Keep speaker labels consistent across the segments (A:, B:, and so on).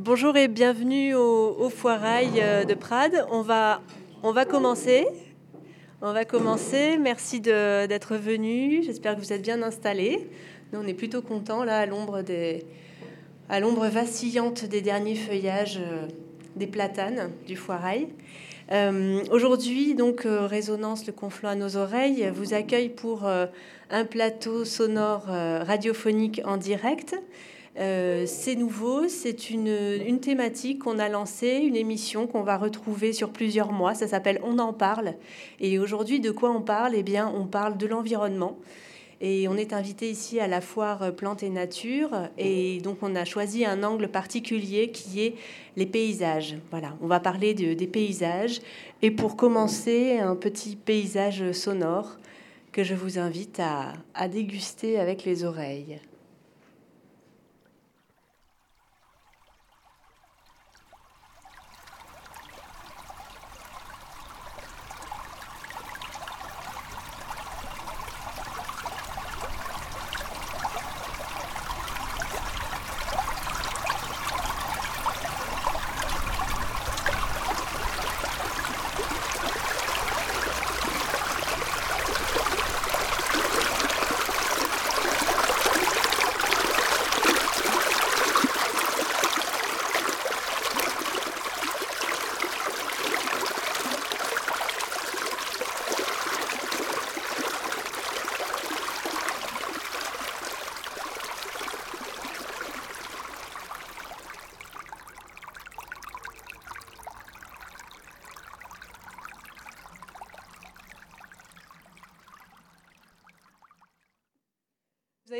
A: Bonjour et bienvenue au, Foirail euh, de Prades. On va, on va commencer. On va commencer. Merci d'être venu. J'espère que vous êtes bien installés. Nous, on est plutôt contents là à l'ombre vacillante des derniers feuillages euh, des platanes du Foirail. Euh, aujourd'hui, donc, Résonance, le conflant à nos oreilles, vous accueille pour un plateau sonore radiophonique en direct. Euh, c'est nouveau, c'est une, thématique qu'on a lancée, une émission qu'on va retrouver sur plusieurs mois. Ça s'appelle On en parle. Et aujourd'hui, de quoi on parle? Eh bien, on parle de l'environnement. Et on est invité ici à la foire Plantes et Nature. Et donc, on a choisi un angle particulier qui est les paysages. Voilà, on va parler des paysages. Et pour commencer, un petit paysage sonore que je vous invite à déguster avec les oreilles.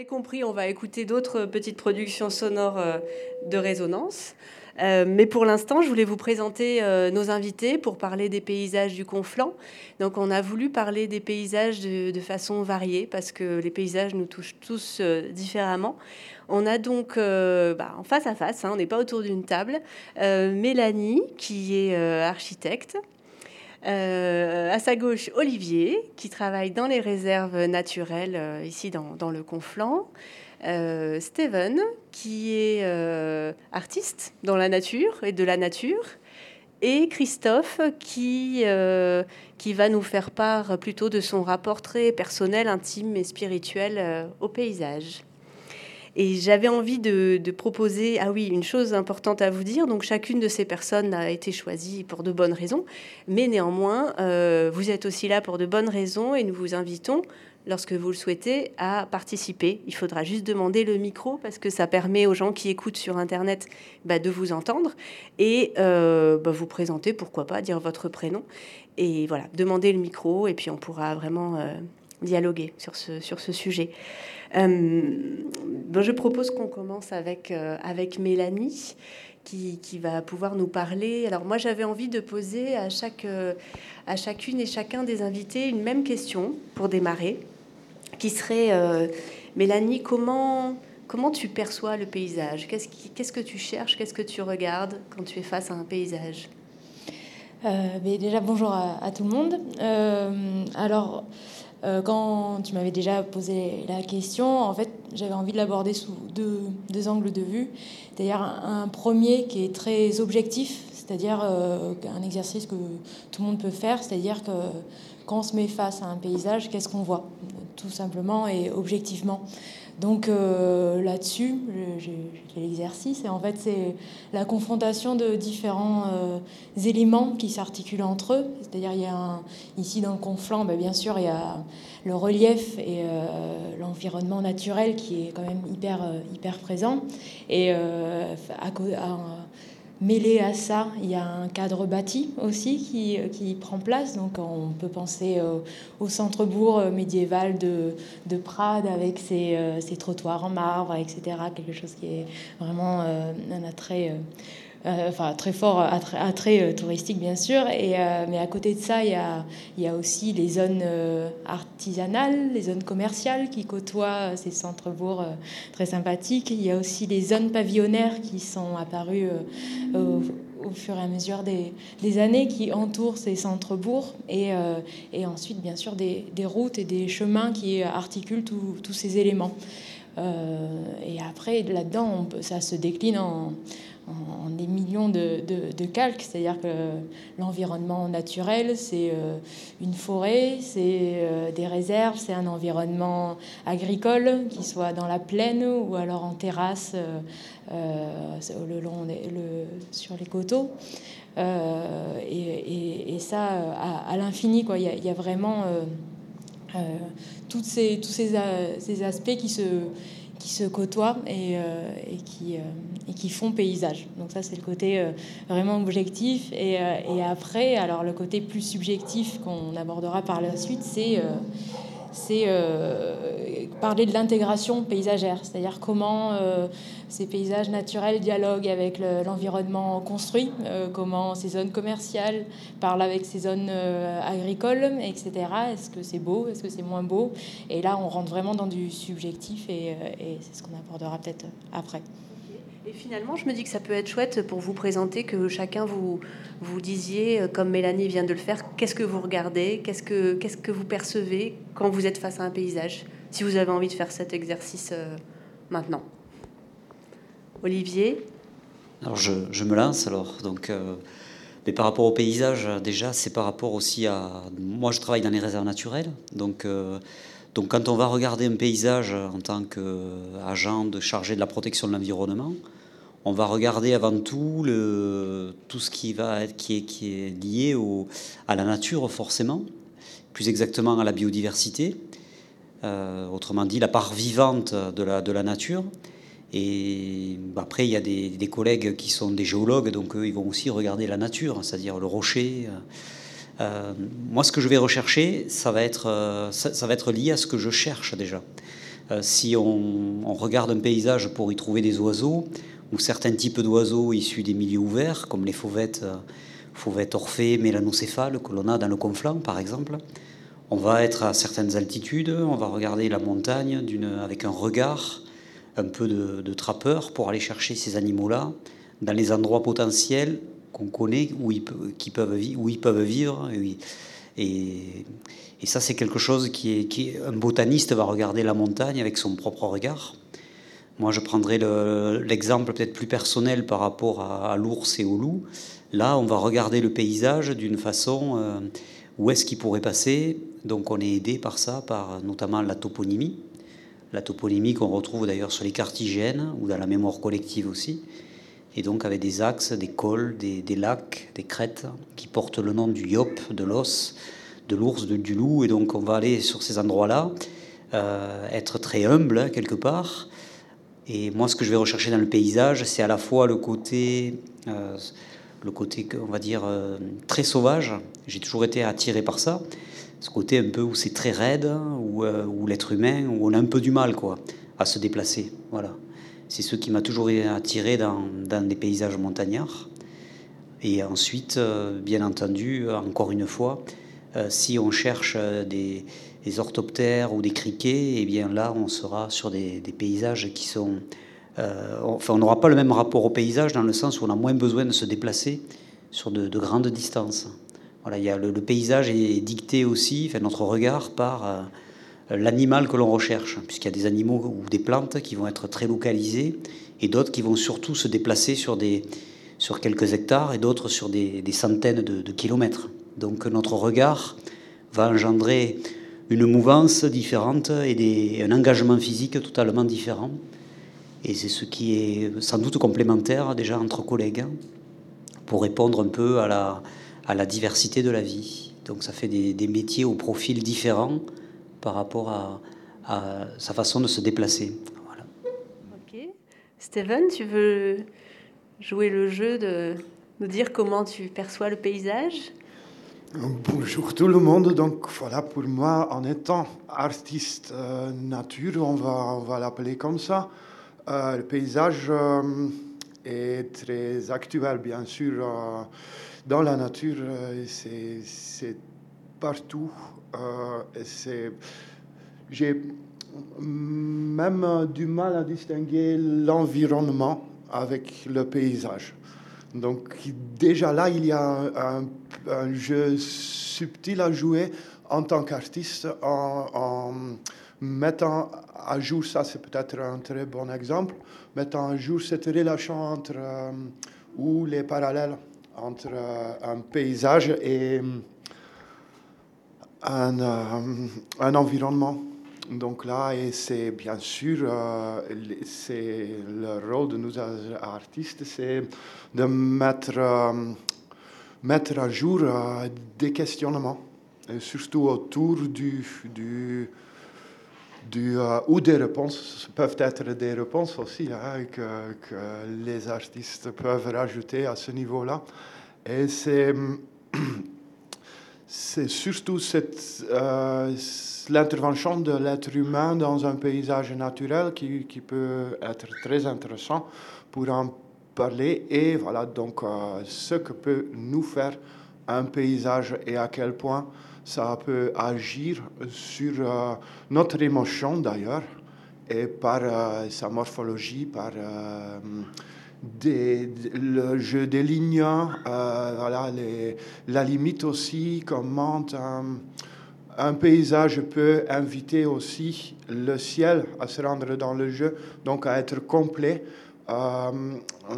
A: Compris, on va écouter d'autres petites productions sonores euh, de résonance. Euh, mais pour l'instant, je voulais vous présenter euh, nos invités pour parler des paysages du Conflent. Donc, on a voulu parler des paysages de, façon variée parce que les paysages nous touchent tous différemment. On a donc bah, en face à face, hein, on n'est pas autour d'une table, Mélanie qui est architecte, euh, à sa gauche, Olivier, qui travaille dans les réserves naturelles euh, ici dans, le Conflent. Euh, Steven, qui est artiste dans la nature et de la nature. Et Christophe, qui, qui va nous faire part plutôt de son rapport très personnel, intime et spirituel au paysage. Et j'avais envie de, proposer, ah oui, une chose importante à vous dire. Donc chacune de ces personnes a été choisie pour de bonnes raisons, mais néanmoins, euh, vous êtes aussi là pour de bonnes raisons et nous vous invitons, lorsque vous le souhaitez, à participer. Il faudra juste demander le micro parce que ça permet aux gens qui écoutent sur Internet bah, de vous entendre et euh, bah, vous présenter, pourquoi pas, dire votre prénom. Et voilà, demander le micro et puis on pourra vraiment euh, dialoguer sur ce, sur ce sujet. Euh, je propose qu'on commence avec, euh, avec Mélanie. Qui, qui, va pouvoir nous parler. Alors moi j'avais envie de poser à, chaque, euh, à chacune et chacun des invités une même question pour démarrer, qui serait Mélanie, comment, comment tu perçois le paysage? Qu'est-ce, qu'est-ce que tu cherches? Qu'est-ce que tu regardes quand tu es face à un paysage?
B: Mais Déjà bonjour à tout le monde. alors euh, quand tu m'avais déjà posé la question, en fait, j'avais envie de l'aborder sous deux, angles de vue. C'est-à-dire un, premier qui est très objectif, c'est-à-dire euh, un exercice que tout le monde peut faire, c'est-à-dire que quand on se met face à un paysage, qu'est-ce qu'on voit? Tout simplement et objectivement. Donc euh, là-dessus, j'ai l'exercice et en fait c'est la confrontation de différents euh, éléments qui s'articulent entre eux. C'est-à-dire il y a ici dans le conflant, ben, bien sûr il y a le relief et euh, l'environnement naturel qui est quand même hyper hyper présent et à, à, Mêlé à ça, il y a un cadre bâti aussi qui, qui prend place. Donc on peut penser au, centre-bourg médiéval de, de, Prades avec ses, euh, ses, trottoirs en marbre, etc. Quelque chose qui est vraiment euh, un attrait euh, euh, enfin très fort attrait, euh, touristique bien sûr. Et, euh, mais à côté de ça, il y a, il y a aussi les zones artisanales, les zones commerciales qui côtoient ces centres-bourgs très sympathiques. Il y a aussi les zones pavillonnaires qui sont apparues au, fur et à mesure des, années qui entourent ces centres-bourgs et, ensuite bien sûr des, des, routes et des chemins qui articulent tous ces éléments. et après, là-dedans, ça se décline en, en, des millions de, calques. C'est-à-dire que l'environnement naturel, c'est euh, une forêt, c'est euh, des réserves, c'est un environnement agricole, qui soit dans la plaine ou alors en terrasse euh, long sur les coteaux. Et, et, ça, à, l'infini, quoi. Il y, a, vraiment toutes ces, tous ces, ces aspects qui se qui se côtoient et, euh, et qui, euh, et, qui, font paysage. Donc ça, c'est le côté euh, vraiment objectif. Et, et, après, alors le côté plus subjectif qu'on abordera par la suite, c'est c'est parler de l'intégration paysagère, c'est-à-dire comment ces paysages naturels dialoguent avec l'environnement construit, comment ces zones commerciales parlent avec ces zones agricoles, etc. Est-ce que c'est beau, est-ce que c'est moins beau? Et là, on rentre vraiment dans du subjectif et, et c'est ce qu'on abordera peut-être après.
A: Et finalement, je me dis que ça peut être chouette pour vous présenter, que chacun vous, vous disiez, euh, comme Mélanie vient de le faire, qu'est-ce que vous regardez, qu'est-ce que, que vous percevez quand vous êtes face à un paysage, si vous avez envie de faire cet exercice euh, maintenant. Olivier?
C: Alors je, je, me lance alors. Donc, euh, mais par rapport au paysage, déjà, c'est par rapport aussi à... Moi, je travaille dans les réserves naturelles, donc... Donc quand on va regarder un paysage en tant qu'agent de chargé de la protection de l'environnement, on va regarder avant tout tout ce qui, est, lié à la nature forcément, plus exactement à la biodiversité, euh, autrement dit la part vivante de la, nature. Et après, il y a des, collègues qui sont des géologues, donc eux, ils vont aussi regarder la nature, c'est-à-dire le rocher. Euh, euh, moi, ce que je vais rechercher, ça va, être, euh, ça, va être lié à ce que je cherche déjà. Euh, si on, regarde un paysage pour y trouver des oiseaux, ou certains types d'oiseaux issus des milieux ouverts, comme les fauvettes, fauvettes orphées, mélanocéphales, que l'on a dans le conflant par exemple, on va être à certaines altitudes, on va regarder la montagne avec un regard un peu de, de trappeur pour aller chercher ces animaux-là dans les endroits potentiels qu'on connaît, où ils, qui peuvent, où ils peuvent vivre. Et, et ça, c'est quelque chose qui Un botaniste va regarder la montagne avec son propre regard. Moi, je prendrai l'exemple peut-être plus personnel par rapport à, l'ours et au loup. Là, on va regarder le paysage d'une façon euh, où est-ce qu'il pourrait passer. Donc, on est aidé par ça, par notamment la toponymie. La toponymie qu'on retrouve d'ailleurs sur les cartes ou dans la mémoire collective aussi et donc avec des axes, des cols, des, lacs, des crêtes qui portent le nom du yop, de l'os, de l'ours, du loup, et donc on va aller sur ces endroits-là, euh, être très humble hein, quelque part. Et moi, ce que je vais rechercher dans le paysage, c'est à la fois le côté, euh, le côté, on va dire, euh, très sauvage. J'ai toujours été attiré par ça. Ce côté un peu où c'est très raide, où, où l'être humain, où on a un peu du mal, quoi, à se déplacer. Voilà. C'est ce qui m'a toujours attiré dans, des paysages montagnards. Et ensuite, euh, bien entendu, encore une fois, euh, si on cherche des, orthoptères ou des criquets, eh bien là, on sera sur des, paysages qui sont... Euh, enfin, on n'aura pas le même rapport au paysage dans le sens où on a moins besoin de se déplacer sur de, grandes distances. Voilà, il y a le, paysage est dicté aussi, enfin, notre regard par l'animal que l'on recherche, puisqu'il y a des animaux ou des plantes qui vont être très localisés et d'autres qui vont surtout se déplacer sur, des, sur quelques hectares et d'autres sur des, centaines de, kilomètres. Donc notre regard va engendrer une mouvance différente et des, un engagement physique totalement différent. Et c'est ce qui est sans doute complémentaire déjà entre collègues pour répondre un peu à la, à la diversité de la vie. Donc ça fait des, des métiers au profil différent par rapport à, sa façon de se déplacer. Voilà.
A: Ok. Steven, tu veux jouer le jeu de nous dire comment tu perçois le paysage?
D: Bonjour tout le monde. Donc voilà, pour moi, en étant artiste euh, nature, on va, on va l'appeler comme ça, euh, le paysage euh, est très actuel, bien sûr, dans la nature. c'est partout j'ai même du mal à distinguer l'environnement avec le paysage. Donc déjà là, il y a un, jeu subtil à jouer en tant qu'artiste, en, mettant à jour, ça c'est peut-être un très bon exemple, mettant à jour cette relation entre, ou les parallèles entre un paysage et un, un environnement. Donc là, et c'est bien sûr, euh, c'est le rôle de nous artistes, c'est de mettre, euh, mettre à jour euh, des questionnements, surtout autour du, du, ou des réponses, peuvent être des réponses aussi hein, que, que, les artistes peuvent rajouter à ce niveau-là. Et c'est, c'est surtout cette l'intervention de l'être humain dans un paysage naturel qui, qui, peut être très intéressant pour en parler. Et voilà donc euh, ce que peut nous faire un paysage et à quel point ça peut agir sur euh, notre émotion d'ailleurs et par euh, sa morphologie, par des, le jeu des lignes, voilà, les, la limite aussi, comment un paysage peut inviter aussi le ciel à se rendre dans le jeu, donc à être complet. Euh,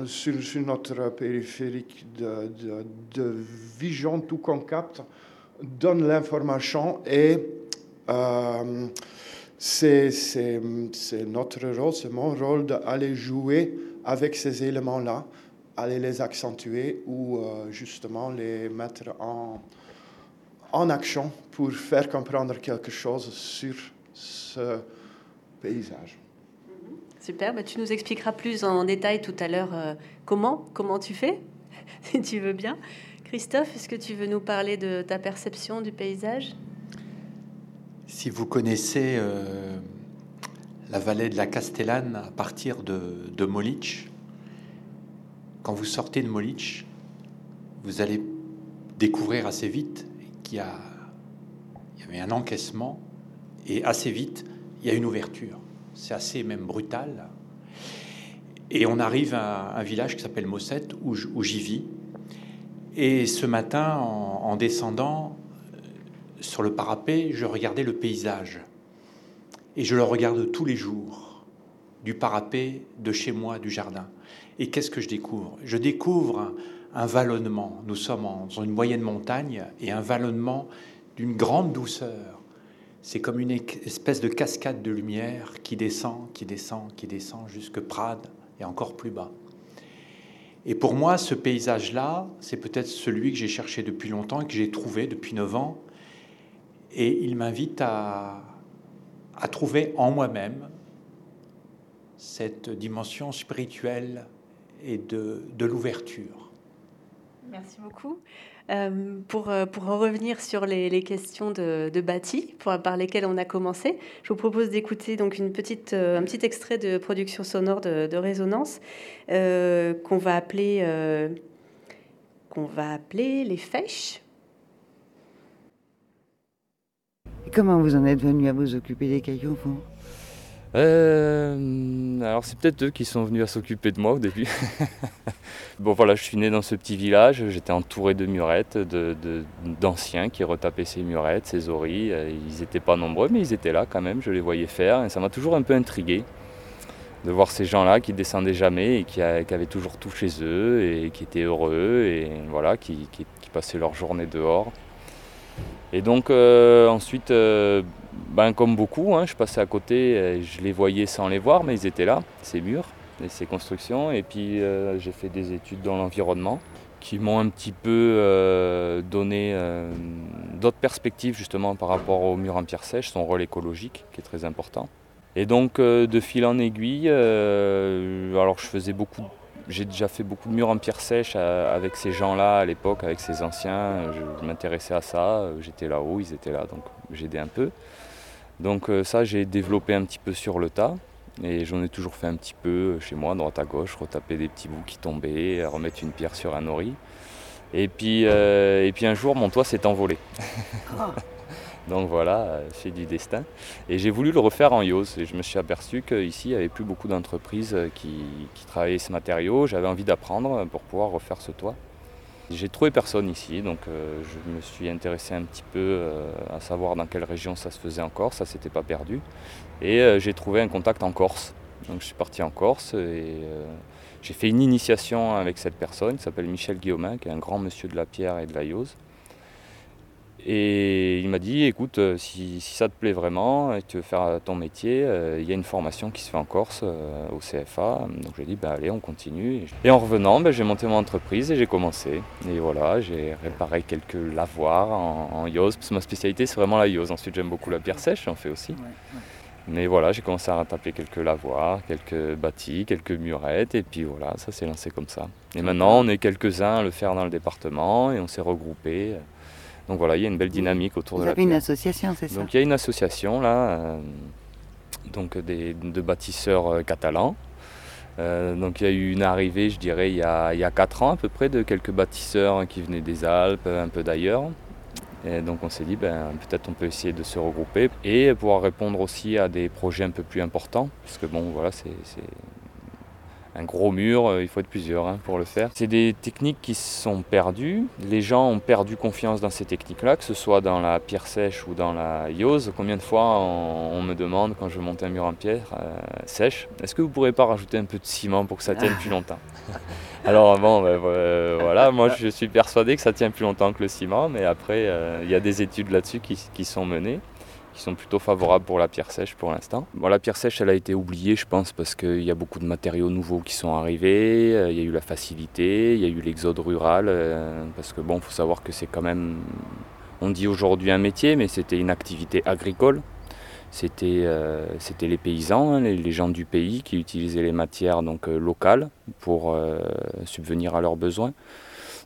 D: sur, notre périphérique de, de, vision, tout qu'on capte donne l'information et euh, c'est notre rôle, c'est mon rôle d'aller jouer avec ces éléments-là, aller les accentuer ou euh, justement les mettre en, en action pour faire comprendre quelque chose sur ce paysage.
A: Super, bah, tu nous expliqueras plus en détail tout à l'heure euh, comment, comment tu fais, si tu veux bien. Christophe, est-ce que tu veux nous parler de ta perception du paysage?
E: Si vous connaissez euh, la vallée de la Castellane à partir de, de Molich, quand vous sortez de Molich, vous allez découvrir assez vite qu'il y, a, il y avait un encaissement et assez vite, il y a une ouverture. C'est assez même brutal. Et on arrive à un village qui s'appelle Mossette, où, j'y vis. Et ce matin, en, descendant euh, sur le parapet, je regardais le paysage. Et je le regarde tous les jours, du parapet, de chez moi, du jardin. Et qu'est-ce que je découvre? Je découvre un vallonnement. Nous sommes dans une moyenne montagne et un vallonnement d'une grande douceur. C'est comme une espèce de cascade de lumière qui descend, qui descend, qui descend jusque Prades et encore plus bas. Et pour moi, ce paysage-là, c'est peut-être celui que j'ai cherché depuis longtemps et que j'ai trouvé depuis 9 ans. Et il m'invite à, à trouver en moi-même cette dimension spirituelle et de, de l'ouverture.
A: Merci beaucoup. Euh, pour, euh, pour en revenir sur les, questions de, de Bâti, par lesquelles on a commencé, je vous propose d'écouter donc une petite, euh, un petit extrait de production sonore de, résonance qu'on va appeler qu'on va appeler les fèches.
F: Comment vous en êtes venu à vous occuper des cailloux, vous
G: euh, alors c'est peut-être eux qui sont venus à s'occuper de moi au début. bon voilà, je suis né dans ce petit village, j'étais entouré de murettes, d'anciens qui retapaient ces murettes, ces oreilles. Ils n'étaient pas nombreux, mais ils étaient là quand même, je les voyais faire et ça m'a toujours un peu intrigué de voir ces gens-là qui descendaient jamais et qui, avaient toujours tout chez eux et qui étaient heureux et voilà, qui, passaient leur journée dehors. Et donc euh, ensuite, euh, ben, comme beaucoup, hein, je passais à côté, je les voyais sans les voir, mais ils étaient là, ces murs et ces constructions. Et puis euh, j'ai fait des études dans l'environnement qui m'ont un petit peu donné d'autres perspectives justement par rapport aux murs en pierre sèche, son rôle écologique qui est très important. Et donc de fil en aiguille, alors je faisais beaucoup, j'ai déjà fait beaucoup de murs en pierre sèche avec ces gens-là à l'époque, avec ces anciens. Je, m'intéressais à ça, j'étais là-haut, ils étaient là, donc j'aidais un peu. Donc euh, ça, j'ai développé un petit peu sur le tas. Et j'en ai toujours fait un petit peu euh, chez moi, droite à gauche, retaper des petits bouts qui tombaient, remettre une pierre sur un ori. Et puis, euh, et puis un jour, mon toit s'est envolé. Donc voilà, c'est du destin. Et j'ai voulu le refaire en Yose. Et je me suis aperçu qu'ici, il n'y avait plus beaucoup d'entreprises qui, qui, travaillaient ce matériau. J'avais envie d'apprendre pour pouvoir refaire ce toit. J'ai trouvé personne ici, donc je me suis intéressé un petit peu à savoir dans quelle région ça se faisait encore, ça s'était pas perdu. Et j'ai trouvé un contact en Corse. Donc je suis parti en Corse et j'ai fait une initiation avec cette personne qui s'appelle Michel Guillaumin, qui est un grand monsieur de la pierre et de la yose. Et il m'a dit, écoute, euh, si, ça te plaît vraiment et que tu veux faire ton métier, euh, il y a une formation qui se fait en Corse euh, au CFA. Donc j'ai dit, ben allez, on continue. Et en revenant, ben, j'ai monté mon entreprise et j'ai commencé. Et voilà, j'ai réparé quelques lavoirs en, en yose, parce que ma spécialité c'est vraiment la yose. Ensuite j'aime beaucoup la pierre sèche, j'en fais aussi. Mais voilà, j'ai commencé à taper quelques lavoirs, quelques bâtis, quelques murettes, et puis voilà, ça s'est lancé comme ça. Et maintenant, on est quelques-uns à le faire dans le département, et on s'est regroupés. Donc voilà, il y a une belle dynamique autour
F: de
G: la
F: Vous avez une association, c'est ça
G: Donc il y a une association là, euh, donc des, de bâtisseurs euh, catalans. Euh, donc il y a eu une arrivée, je dirais, il y, a, il y a 4 ans à peu près, de quelques bâtisseurs qui venaient des Alpes, un peu d'ailleurs. Et donc on s'est dit, ben, peut-être on peut essayer de se regrouper et pouvoir répondre aussi à des projets un peu plus importants, parce que bon, voilà, c'est un gros mur, euh, il faut être plusieurs hein, pour le faire. C'est des techniques qui sont perdues. Les gens ont perdu confiance dans ces techniques-là, que ce soit dans la pierre sèche ou dans la yose. Combien de fois on, me demande quand je monte un mur en pierre euh, sèche, est-ce que vous ne pourrez pas rajouter un peu de ciment pour que ça tienne plus longtemps? Alors bon, ben, euh, voilà, moi je suis persuadé que ça tient plus longtemps que le ciment, mais après il y a des études là-dessus qui sont menées qui sont plutôt favorables pour la pierre sèche pour l'instant. Bon, la pierre sèche, elle a été oubliée, je pense, parce qu'il y a beaucoup de matériaux nouveaux qui sont arrivés. Euh, il y a eu la facilité, il y a eu l'exode rural, euh, parce que bon, faut savoir que c'est quand même, on dit aujourd'hui un métier, mais c'était une activité agricole. C'était euh, les paysans, hein, les, gens du pays qui utilisaient les matières donc locales pour subvenir à leurs besoins.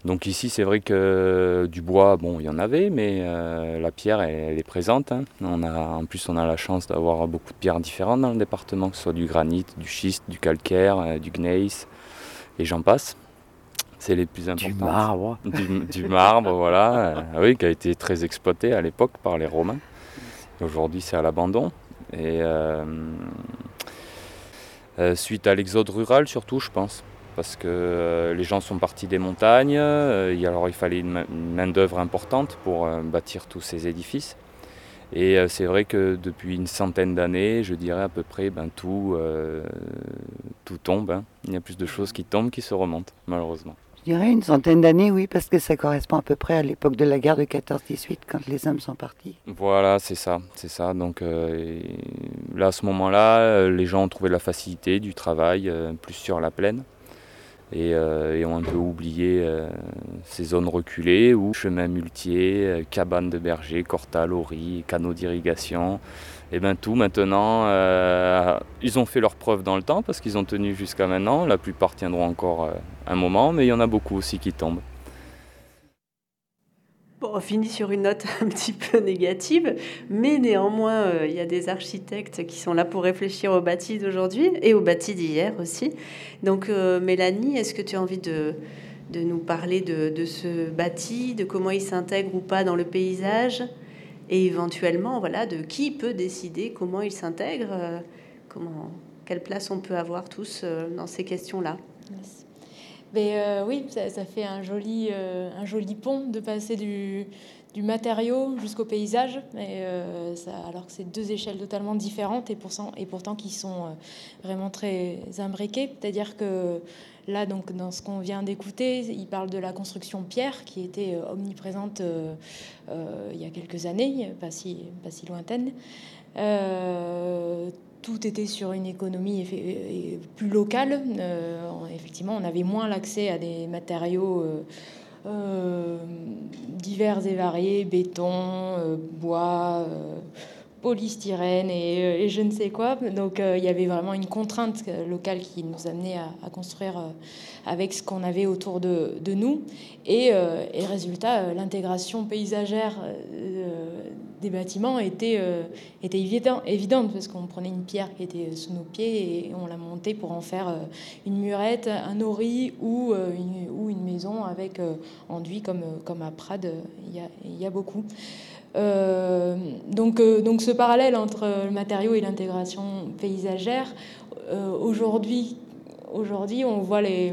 G: Donc ici, c'est vrai que du bois, bon, il y en avait, mais euh, la pierre, elle, est présente. Hein. On a, en plus, on a la chance d'avoir beaucoup de pierres différentes dans le département, que ce soit du granit, du schiste, du calcaire, euh, du gneiss, et j'en passe. C'est les plus importants. Du
F: marbre.
G: Du, marbre, voilà. Euh, oui, qui a été très exploité à l'époque par les Romains. Aujourd'hui, c'est à l'abandon. Et suite à l'exode rural, surtout, je pense parce que euh, les gens sont partis des montagnes, euh, alors il fallait une main-d'œuvre importante pour euh, bâtir tous ces édifices. Et c'est vrai que depuis une centaine d'années, je dirais à peu près, ben, tout, tout tombe. Hein. Il y a plus de choses qui tombent qui se remontent, malheureusement.
F: Je dirais une centaine d'années, oui, parce que ça correspond à peu près à l'époque de la guerre de 14-18, quand les hommes sont partis.
G: Voilà, c'est ça, c'est ça. Donc là, à ce moment-là, les gens ont trouvé la facilité du travail plus sur la plaine. Euh, et, ont un peu oublié euh, ces zones reculées où chemin muletier, euh, cabane de berger, cortal, lori, canaux d'irrigation, et bien tout maintenant, ils ont fait leur preuve dans le temps parce qu'ils ont tenu jusqu'à maintenant. La plupart tiendront encore un moment, mais il y en a beaucoup aussi qui tombent.
A: Bon, on finit sur une note un petit peu négative, mais néanmoins, euh, il y a des architectes qui sont là pour réfléchir au bâti d'aujourd'hui et au bâti d'hier aussi. Donc, euh, Mélanie, est-ce que tu as envie de, de nous parler de, de, ce bâti, de comment il s'intègre ou pas dans le paysage, et éventuellement, voilà, de qui peut décider comment il s'intègre, euh, comment, quelle place on peut avoir tous dans ces questions-là?
B: Mais euh, oui, ça, fait un joli, euh, un joli pont de passer du, du matériau jusqu'au paysage, euh, alors que c'est deux échelles totalement différentes et, pourtant, et pourtant qui sont vraiment très imbriquées. C'est-à-dire que là, donc, dans ce qu'on vient d'écouter, il parle de la construction pierre qui était omniprésente il y a quelques années, pas si, pas si lointaine tout était sur une économie plus locale. Euh, effectivement, on avait moins l'accès à des matériaux euh, euh, divers et variés, béton, bois, polystyrène et, je ne sais quoi. Donc il y avait vraiment une contrainte locale qui nous amenait à, construire avec ce qu'on avait autour de, nous. Et, et résultat, l'intégration paysagère des bâtiments était, euh, était évident, évidente parce qu'on prenait une pierre qui était sous nos pieds et on la montait pour en faire euh, une murette, un ori ou, euh, une, ou une maison avec enduit comme, comme à Prades, il y a, beaucoup. donc, donc ce parallèle entre le matériau et l'intégration paysagère, aujourd'hui, aujourd'hui on voit les,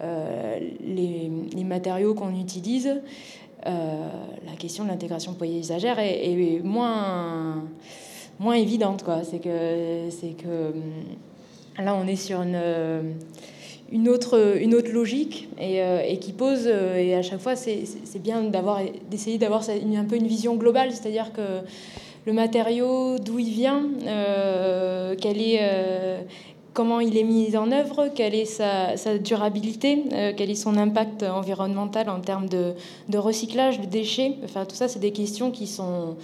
B: les, matériaux qu'on utilise, la question de l'intégration paysagère est, est, moins, moins évidente. C'est que, que là, on est sur une une autre, une autre logique et, euh, qui pose, euh, et à chaque fois, c'est bien d'essayer d'avoir un peu une vision globale, c'est-à-dire que le matériau, d'où il vient, euh, quel est, comment il est mis en œuvre, quelle est sa, durabilité, quel est son impact environnemental en termes de, recyclage, de déchets. Enfin, tout ça, c'est des questions qui sont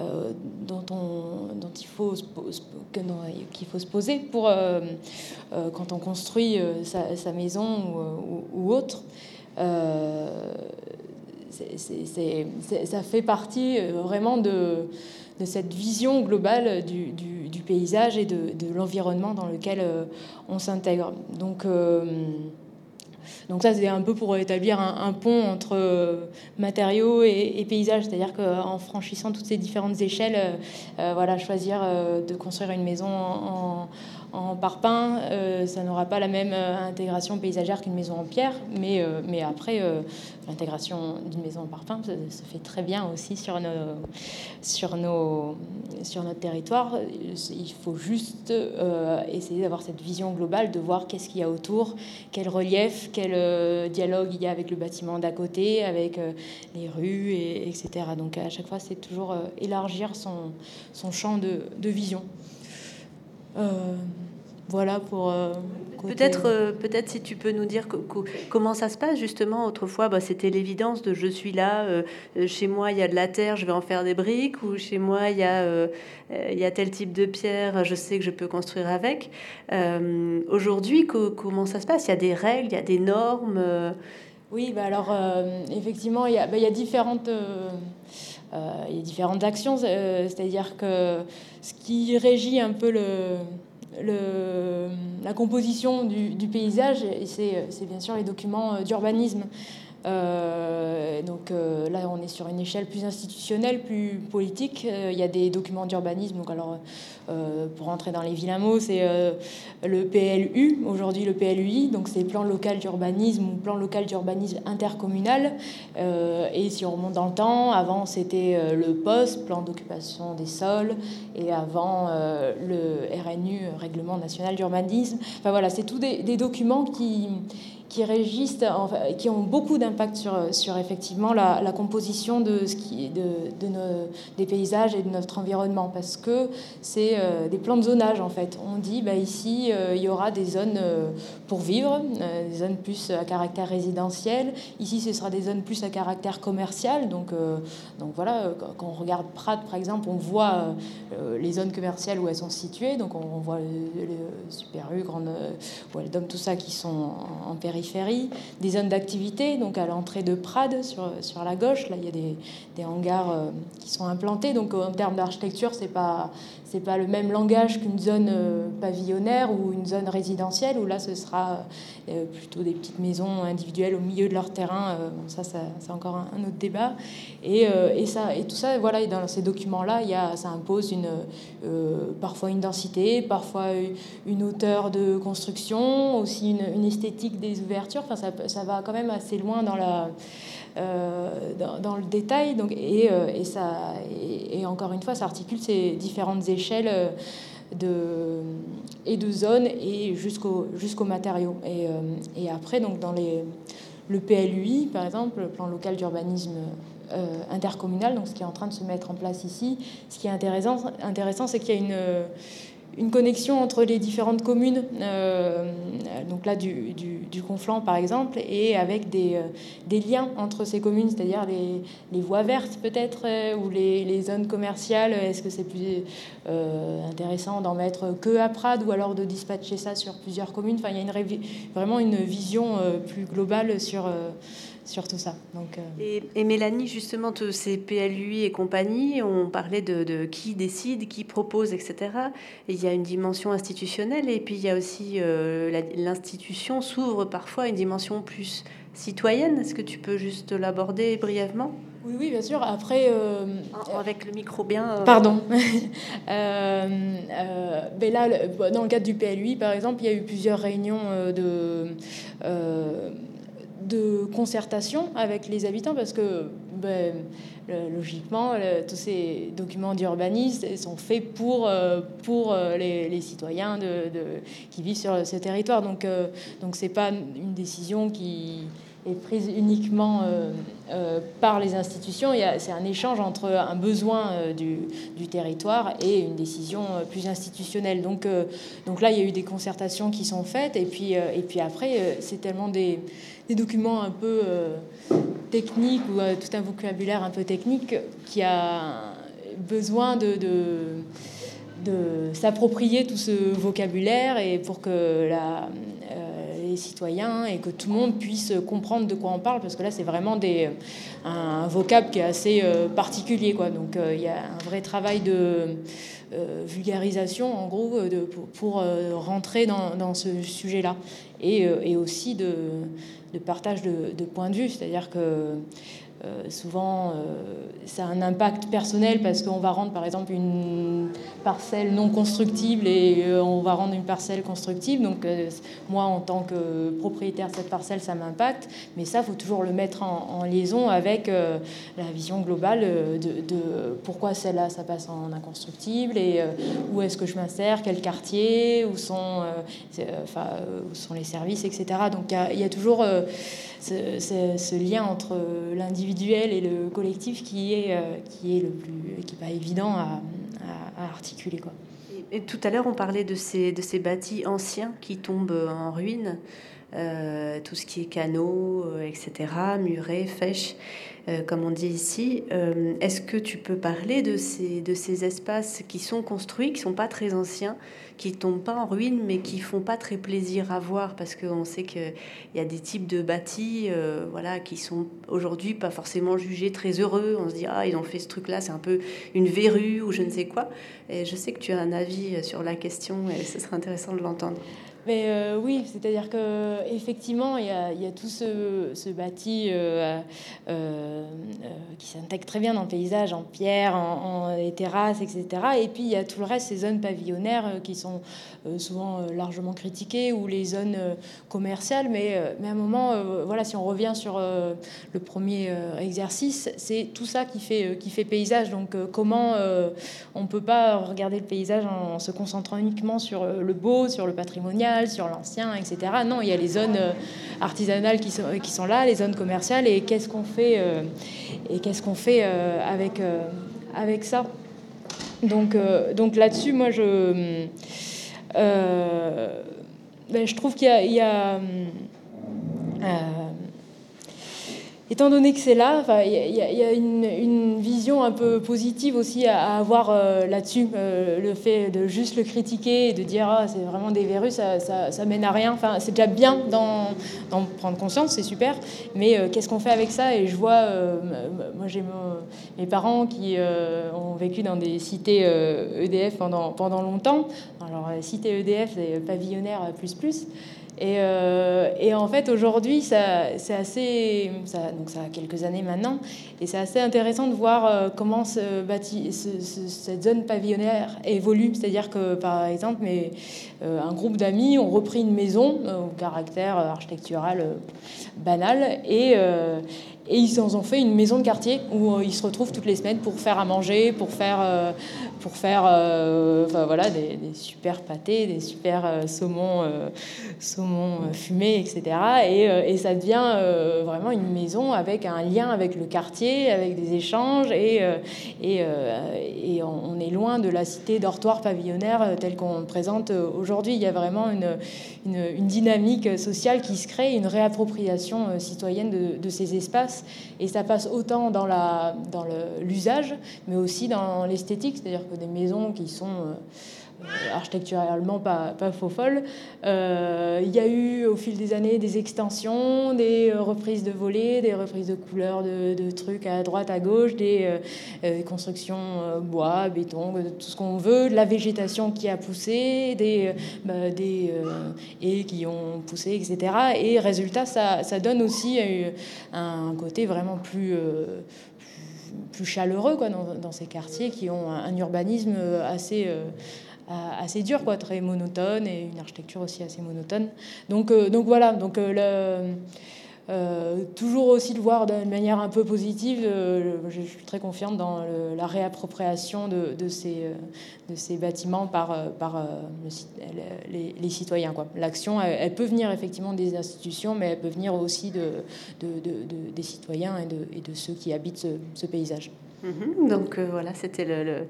B: euh, dont, on, dont il faut qu'il faut se poser pour euh, euh, quand on construit sa, maison ou, autre. ça fait partie vraiment de, de cette vision globale du, paysage et de, l'environnement dans lequel on s'intègre. Donc donc ça, c'est un peu pour établir un, pont entre euh, matériaux et, paysages, c'est-à-dire qu'en franchissant toutes ces différentes échelles, euh, euh, voilà, choisir de construire une maison en parpaing, euh, ça n'aura pas la même euh, intégration paysagère qu'une maison en pierre, mais, euh, mais après, l'intégration d'une maison en parpaing se, fait très bien aussi sur, nos, sur, nos, sur notre territoire. Il faut juste essayer d'avoir cette vision globale, de voir qu'est-ce qu'il y a autour, quel relief, quel dialogue il y a avec le bâtiment d'à côté, avec les rues, et, etc. Donc à chaque fois, c'est toujours élargir son, son champ de, de vision. Voilà pour. Euh,
A: peut-être, euh, peut-être si tu peux nous dire comment ça se passe justement. Autrefois, bah, c'était l'évidence de je suis là, chez moi il y a de la terre, je vais en faire des briques, ou chez moi il y a, il y a tel type de pierre, je sais que je peux construire avec. Aujourd'hui, comment ça se passe? Il y a des règles, il y a des normes.
B: Oui, bah alors effectivement, il y, a, bah, il y a différentes. il y a différentes actions, c'est-à-dire que ce qui régit un peu le, la composition du, paysage, c'est bien sûr les documents euh, d'urbanisme. Euh, donc euh, là, on est sur une échelle plus institutionnelle, plus politique. il y a des documents d'urbanisme. Donc alors, pour rentrer dans les vilains mots, c'est le PLU, aujourd'hui le PLUI, donc c'est plan local d'urbanisme ou plan local d'urbanisme intercommunal. et si on remonte dans le temps, avant c'était le POS, plan d'occupation des sols, et avant le RNU, règlement national d'urbanisme. Enfin voilà, c'est tous des documents qui qui régissent, qui ont beaucoup d'impact sur, sur effectivement la, composition de ce qui, de, de nos, des paysages et de notre environnement, parce que c'est euh, des plans de zonage en fait. On dit bah, ici euh, il y aura des zones euh, pour vivre, des zones plus à caractère résidentiel. Ici ce sera des zones plus à caractère commercial. Donc, donc voilà, quand on regarde Prades par exemple, on voit les zones commerciales où elles sont situées. Donc on, voit le, Super U, Grande, Dôme, tout ça qui sont en, en des zones d'activité, donc à l'entrée de Prades sur, la gauche, là il y a des, des hangars euh, qui sont implantés, donc en termes d'architecture, c'est pas c'est pas le même langage qu'une zone euh, pavillonnaire ou une zone résidentielle où là ce sera euh, plutôt des petites maisons individuelles au milieu de leur terrain. Bon, ça, ça c'est encore un, autre débat. Et, et, ça et tout ça, voilà, dans ces documents là, il y a, ça impose une parfois une densité, parfois une hauteur de construction, aussi une, une esthétique des Enfin, ça, ça, va quand même assez loin dans, la, euh, dans, le détail. Donc, et, euh, et ça, et, encore une fois, ça articule ces différentes échelles euh, de, et de zones et jusqu'au jusqu'aux matériaux. Et, et, après, donc, dans les, le PLUI, par exemple, le plan local d'urbanisme intercommunal, donc ce qui est en train de se mettre en place ici, ce qui est intéressant, intéressant c'est qu'il y a une une connexion entre les différentes communes, euh, donc là du, du, Conflans par exemple, et avec des, euh, des liens entre ces communes, c'est-à-dire les, les, voies vertes peut-être, euh, ou les, les, zones commerciales. Est-ce que c'est plus intéressant d'en mettre que à Prades ou alors de dispatcher ça sur plusieurs communes? Enfin, il y a une, vraiment une vision plus globale sur sur tout ça. Donc,
A: euh, et, Mélanie, justement, tous ces PLUI et compagnie, on parlait de, qui décide, qui propose, etc. Et il y a une dimension institutionnelle et puis il y a aussi euh, l'institution s'ouvre parfois à une dimension plus citoyenne. Est-ce que tu peux juste l'aborder brièvement?
B: Oui, oui, bien sûr. Après, euh,
A: avec le micro bien.
B: Pardon. ben là, dans le cadre du PLUI, par exemple, il y a eu plusieurs réunions de de concertation avec les habitants parce que ben, logiquement, tous ces documents d'urbanisme sont faits pour, euh, pour euh, les, citoyens qui vivent sur ce territoire. Donc, donc c'est pas une décision qui est prise uniquement par les institutions. C'est un échange entre un besoin du, du, territoire et une décision plus institutionnelle. Donc, donc là, il y a eu des concertations qui sont faites. Et puis, et puis après, c'est tellement des des documents un peu euh, techniques ou euh, tout un vocabulaire un peu technique qui a besoin de, de, s'approprier tout ce vocabulaire et pour que euh, les citoyens et que tout le monde puisse comprendre de quoi on parle parce que là c'est vraiment des, un, vocable qui est assez particulier quoi. Donc il y a un vrai travail de vulgarisation en gros de, pour, rentrer dans, dans ce sujet là et, et aussi de de partage de, de points de vue. C'est-à-dire que euh, souvent, euh, ça a un impact personnel parce qu'on va rendre, par exemple, une parcelle non constructible et euh, on va rendre une parcelle constructible. Donc, moi, en tant que propriétaire de cette parcelle, ça m'impacte. Mais ça, faut toujours le mettre en, liaison avec la vision globale de, pourquoi celle-là, ça passe en inconstructible et où est-ce que je m'insère, quel quartier, où sont, où sont les services, etc. Donc, il y, a toujours ce, lien entre l'individuel et le collectif qui est, euh, qui est le plus, qui est pas évident à, articuler. Quoi.
A: Et, tout à l'heure, on parlait de ces, de ces bâtis anciens qui tombent en ruine. Euh, tout ce qui est canaux, euh, etc., murets, fèches, comme on dit ici. Est-ce que tu peux parler de ces, de ces espaces qui sont construits, qui sont pas très anciens, qui tombent pas en ruine, mais qui font pas très plaisir à voir parce qu'on sait qu'il y a des types de bâtis, euh, voilà, qui sont aujourd'hui pas forcément jugés très heureux. On se dit ah ils ont fait ce truc-là, c'est un peu une verrue ou je ne sais quoi. Et je sais que tu as un avis sur la question et ce serait intéressant de l'entendre.
B: Mais euh, oui, c'est-à-dire que effectivement, il y a, tout ce, bâti euh, euh, qui s'intègre très bien dans le paysage, en pierre, en, en, terrasses, etc. Et puis il y a tout le reste, ces zones pavillonnaires qui sont souvent largement critiquées ou les zones commerciales. Mais, mais à un moment, voilà, si on revient sur le premier exercice, c'est tout ça qui fait, qui fait paysage. Donc comment on peut pas regarder le paysage en se concentrant uniquement sur le beau, sur le patrimonial sur l'ancien, etc. Non, il y a les zones euh, artisanales qui sont, qui sont là, les zones commerciales, et qu'est-ce qu'on fait, euh, et qu'est-ce qu'on fait euh, avec, avec ça? Donc, donc là-dessus, moi, je, ben, je trouve qu'il y a, étant donné que c'est là, il y, a une, vision un peu positive aussi à, avoir euh, là-dessus. Euh, le fait de juste le critiquer et de dire ah, c'est vraiment des verrues, ça, ça, mène à rien. Enfin, c'est déjà bien d'en prendre conscience, c'est super. Mais euh, qu'est-ce qu'on fait avec ça? Et je vois, moi j'ai mes parents qui ont vécu dans des cités EDF e pendant, pendant longtemps. Alors, cité EDF, c'est pavillonnaire plus plus. Euh, et, en fait, aujourd'hui, c'est assez. Ça, donc, ça a quelques années maintenant. Et c'est assez intéressant de voir euh, comment cette zone pavillonnaire évolue. C'est-à-dire que, par exemple, mais, euh, un groupe d'amis ont repris une maison au caractère architectural banal. Et, et ils en ont fait une maison de quartier où euh, ils se retrouvent toutes les semaines pour faire à manger, pour faire, euh, pour faire euh, enfin, voilà, des, super pâtés, des super saumons, fumés, etc. Et, ça devient vraiment une maison avec un lien avec le quartier, avec des échanges. Et, on est loin de la cité dortoir pavillonnaire telle qu'on présente aujourd'hui. Il y a vraiment une, dynamique sociale qui se crée, une réappropriation citoyenne de ces espaces et ça passe autant dans l'usage, mais aussi dans l'esthétique, c'est-à-dire que des maisons qui sont euh, architecturalement pas, pas faux folles. Euh, il y a eu au fil des années des extensions, des reprises de volets, des reprises de couleurs de, trucs à droite, à gauche, des, constructions bois, béton, tout ce qu'on veut, de la végétation qui a poussé, des, bah, des et qui ont poussé, etc. Et résultat, ça, ça donne aussi un côté vraiment plus plus chaleureux quoi, dans, ces quartiers qui ont un, urbanisme assez, assez dur, quoi, très monotone et une architecture aussi assez monotone. Donc, euh, donc voilà, donc euh, euh, toujours aussi le voir d'une manière un peu positive. Euh, je suis très confiante dans la réappropriation de, de, ces, euh, de ces bâtiments par, par les, citoyens. L'action, elle, peut venir effectivement des institutions, mais elle peut venir aussi de, de des citoyens et de, et de, ceux qui habitent ce paysage.
A: Mhm. donc euh, voilà, c'était le,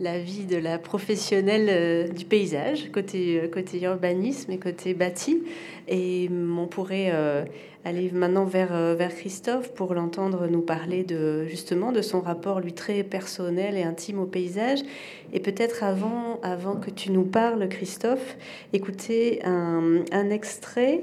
A: la vie de la professionnelle euh, du paysage, côté, euh, côté urbanisme et côté bâti. Et on pourrait aller maintenant vers, vers Christophe pour l'entendre nous parler de, justement de son rapport, lui, très personnel et intime au paysage. Et peut-être avant, avant que tu nous parles, Christophe, écouter un, un extrait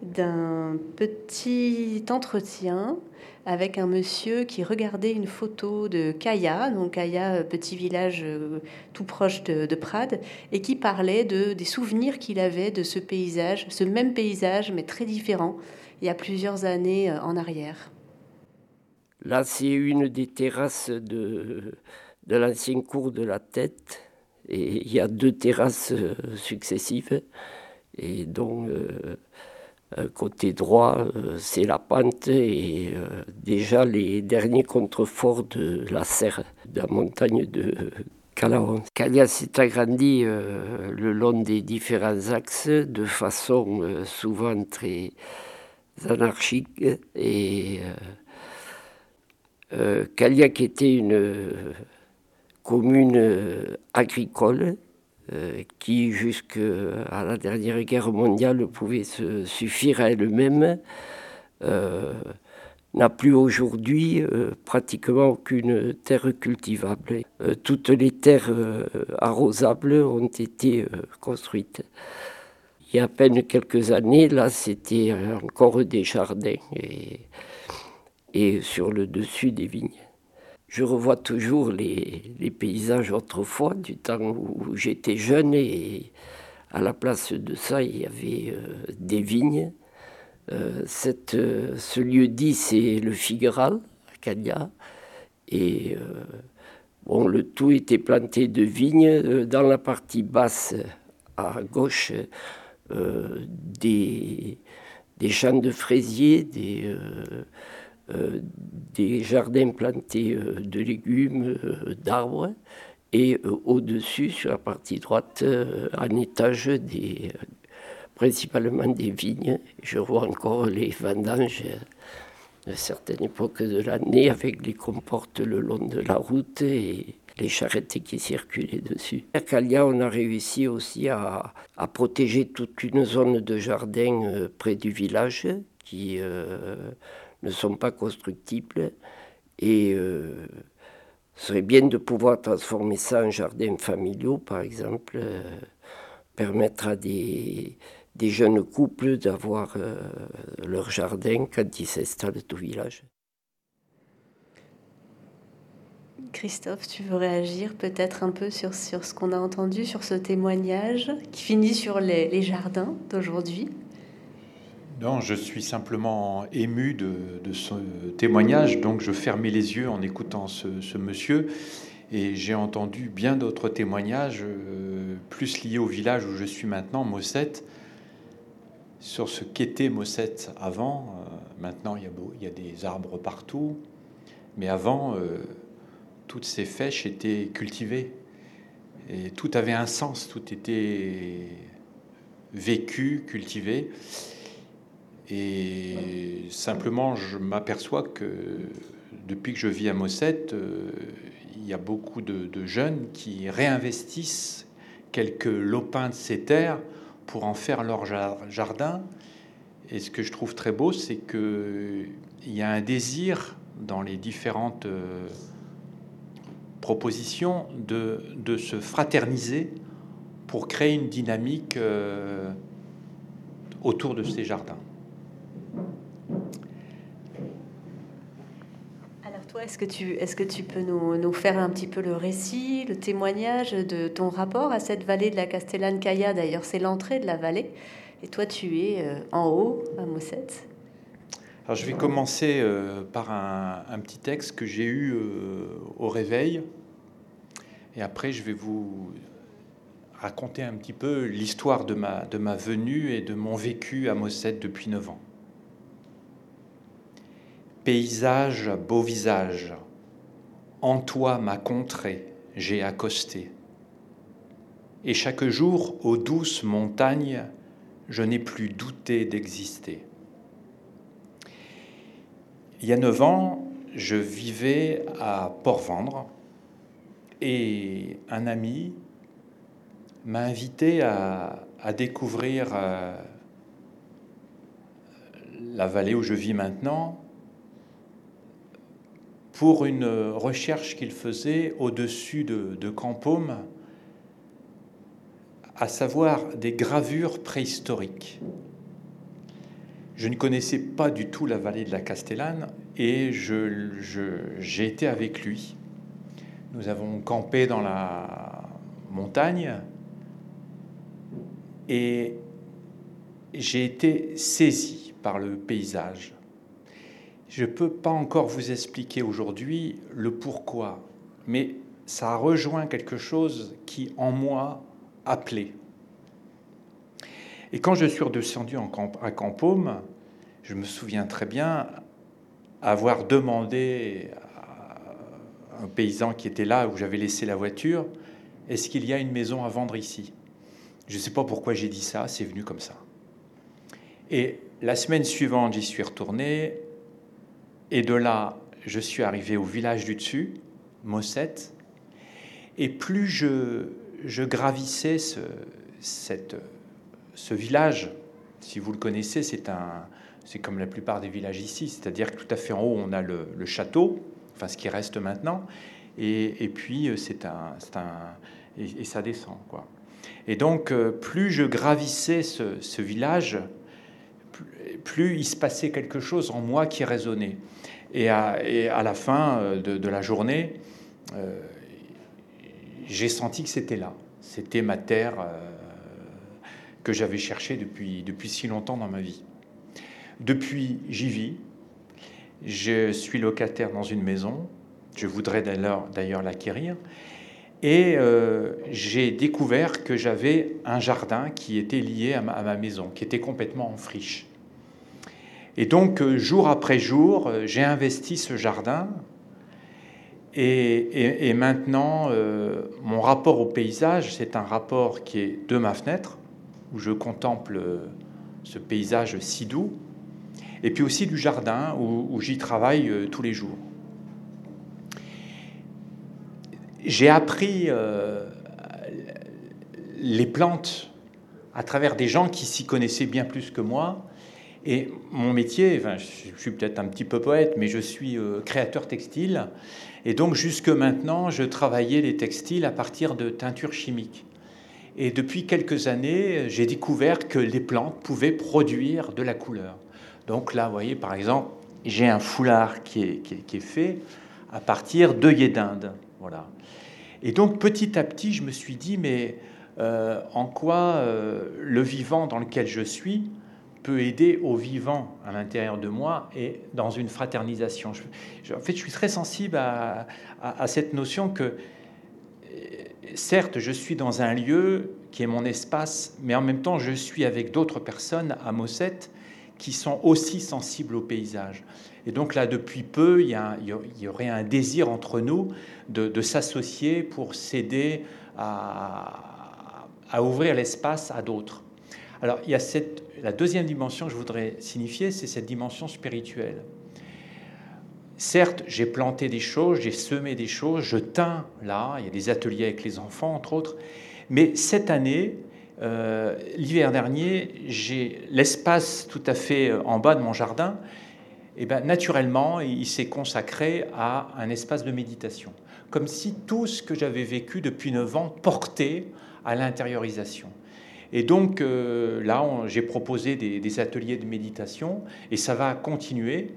A: d'un petit entretien avec un monsieur qui regardait une photo de Kaya, donc Kaya, euh, petit village euh, tout proche de, Prades, et qui parlait de, des souvenirs qu'il avait de ce paysage, ce même paysage, mais très différent, il y a plusieurs années euh, en arrière.
H: Là, c'est une des terrasses de, de l'ancienne cour de la tête, et il y a deux terrasses successives, et donc... côté droit, euh, c'est la pente et euh, déjà les derniers contreforts de la serre, de la montagne de Calaon. Calia s'est agrandi le long des différents axes de façon souvent très anarchique et Caliac était une commune agricole euh, qui, jusqu'à la dernière guerre mondiale, pouvait se suffire à elle-même, euh, n'a plus aujourd'hui euh, pratiquement aucune terre cultivable. toutes les terres arrosables ont été construites. Il y a à peine quelques années, là, c'était encore des jardins et sur le dessus des vignes je revois toujours les, paysages autrefois, du temps où j'étais jeune, et à la place de ça, il y avait euh, des vignes. Euh, euh, ce lieu dit, c'est le Figueral, à Cagna, et bon, le tout était planté de vignes. Dans la partie basse, à gauche, des, des champs de fraisiers, des des jardins plantés euh, de légumes, euh, d'arbres, et au-dessus, sur la partie droite, un étage des, principalement des vignes. Je vois encore les vendanges de certaines époques de l'année avec les comportes le long de la route et les charrettes qui circulaient dessus. À Calia, on a réussi aussi à, à, protéger toute une zone de jardin près du village qui ne sont pas constructibles et euh, serait bien de pouvoir transformer ça en jardin familial, par exemple, euh, permettre à des, des, jeunes couples d'avoir euh, leur jardin quand ils s'installent au village.
A: Christophe, tu veux réagir peut-être un peu sur, sur ce qu'on a entendu, sur ce témoignage qui finit sur les, les jardins d'aujourd'hui?
E: Non, je suis simplement ému de, ce témoignage, donc je fermais les yeux en écoutant ce, monsieur, et j'ai entendu bien d'autres témoignages, euh, plus liés au village où je suis maintenant, Mossette, sur ce qu'était Mossette avant. Euh, maintenant, il y, a, il y, a, des arbres partout, mais avant, euh, toutes ces fèches étaient cultivées, et tout avait un sens, tout était vécu, cultivé. Et simplement, je m'aperçois que depuis que je vis à Mossette, euh, il y a beaucoup de, jeunes qui réinvestissent quelques lopins de ces terres pour en faire leur jardin. Et ce que je trouve très beau, c'est qu'il y a un désir dans les différentes euh, propositions de, de, se fraterniser pour créer une dynamique euh, autour de ces jardins.
A: Est-ce que, tu, est-ce que tu peux nous, faire un petit peu le récit, le témoignage de ton rapport à cette vallée de la Castellane Caya D'ailleurs, c'est l'entrée de la vallée. Et toi, tu es euh, en haut, à Mossette.
E: Alors, je vais commencer euh, par un, petit texte que j'ai eu euh, au réveil. Et après, je vais vous raconter un petit peu l'histoire de ma, de ma venue et de mon vécu à Mossette depuis 9 ans. Paysage, beau visage, en toi ma contrée, j'ai accosté. Et chaque jour, aux douces montagnes, je n'ai plus douté d'exister. Il y a neuf ans, je vivais à Port-Vendre et un ami m'a invité à, découvrir euh, la vallée où je vis maintenant pour une recherche qu'il faisait au-dessus de, de Campôme, à savoir des gravures préhistoriques. Je ne connaissais pas du tout la vallée de la Castellane et j'ai été avec lui. Nous avons campé dans la montagne et j'ai été saisi par le paysage. Je ne peux pas encore vous expliquer aujourd'hui le pourquoi, mais ça rejoint quelque chose qui en moi appelait. Et quand je suis redescendu à Campôme, je me souviens très bien avoir demandé à un paysan qui était là où j'avais laissé la voiture, est-ce qu'il y a une maison à vendre ici? Je ne sais pas pourquoi j'ai dit ça, c'est venu comme ça. Et la semaine suivante, j'y suis retourné, et de là, je suis arrivé au village du dessus, Mossette, et plus je, gravissais ce, village, si vous le connaissez, c'est comme la plupart des villages ici, c'est-à-dire que tout à fait en haut, on a le, château, enfin ce qui reste maintenant, et, puis euh, c'est un, un et, ça descend quoi. Et donc, euh, plus je gravissais ce, village, plus, il se passait quelque chose en moi qui résonnait. Et à, la fin euh, de, la journée, j'ai senti que c'était là. C'était ma terre que j'avais cherchée depuis, depuis si longtemps dans ma vie. Depuis, j'y vis. Je suis locataire dans une maison. Je voudrais d'ailleurs l'acquérir. Et euh, j'ai découvert que j'avais un jardin qui était lié à ma, maison, qui était complètement en friche. Et donc, euh, jour après jour, euh, j'ai investi ce jardin. Et, maintenant, mon rapport au paysage, c'est un rapport qui est de ma fenêtre, où je contemple ce paysage si doux, et puis aussi du jardin où, j'y travaille euh, tous les jours. J'ai appris euh, les plantes à travers des gens qui s'y connaissaient bien plus que moi. Et mon métier, je suis peut-être un petit peu poète, mais je suis euh, créateur textile. Et donc jusque maintenant, je travaillais les textiles à partir de teintures chimiques. Et depuis quelques années, j'ai découvert que les plantes pouvaient produire de la couleur. Donc là, vous voyez, par exemple, j'ai un foulard qui est, fait à partir d'œillets d'Inde. Voilà. Et donc petit à petit, je me suis dit, mais euh, en quoi euh, le vivant dans lequel je suis peut aider au vivant à l'intérieur de moi et dans une fraternisation. en fait, je suis très sensible à, cette notion que, certes, je suis dans un lieu qui est mon espace, mais en même temps, je suis avec d'autres personnes à Mossette qui sont aussi sensibles au paysage. Et donc là, depuis peu, il y, aurait un désir entre nous de, s'associer pour s'aider à, ouvrir l'espace à d'autres. Alors, il y a cette, la deuxième dimension que je voudrais signifier, c'est cette dimension spirituelle. Certes, j'ai planté des choses, j'ai semé des choses, je teins là, il y a des ateliers avec les enfants, entre autres, mais cette année, euh, l'hiver dernier, j'ai l'espace tout à fait euh, en bas de mon jardin. Et ben, naturellement, il s'est consacré à un espace de méditation. Comme si tout ce que j'avais vécu depuis 9 ans portait à l'intériorisation. Et donc euh, là, j'ai proposé des, ateliers de méditation et ça va continuer.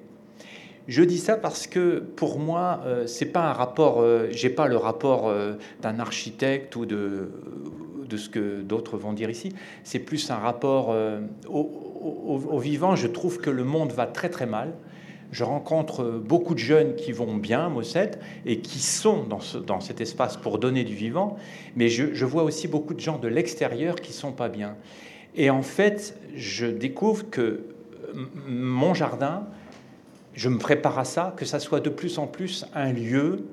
E: Je dis ça parce que pour moi, c'est pas un rapport. j'ai pas le rapport d'un architecte ou de de ce que d'autres vont dire ici. C'est plus un rapport euh, au, vivant. Je trouve que le monde va très très mal. Je rencontre beaucoup de jeunes qui vont bien, Mossette, et qui sont dans, ce, dans cet espace pour donner du vivant, mais je, vois aussi beaucoup de gens de l'extérieur qui sont pas bien. Et en fait, je découvre que mon jardin je me prépare à ça, que ça soit de plus en plus un lieu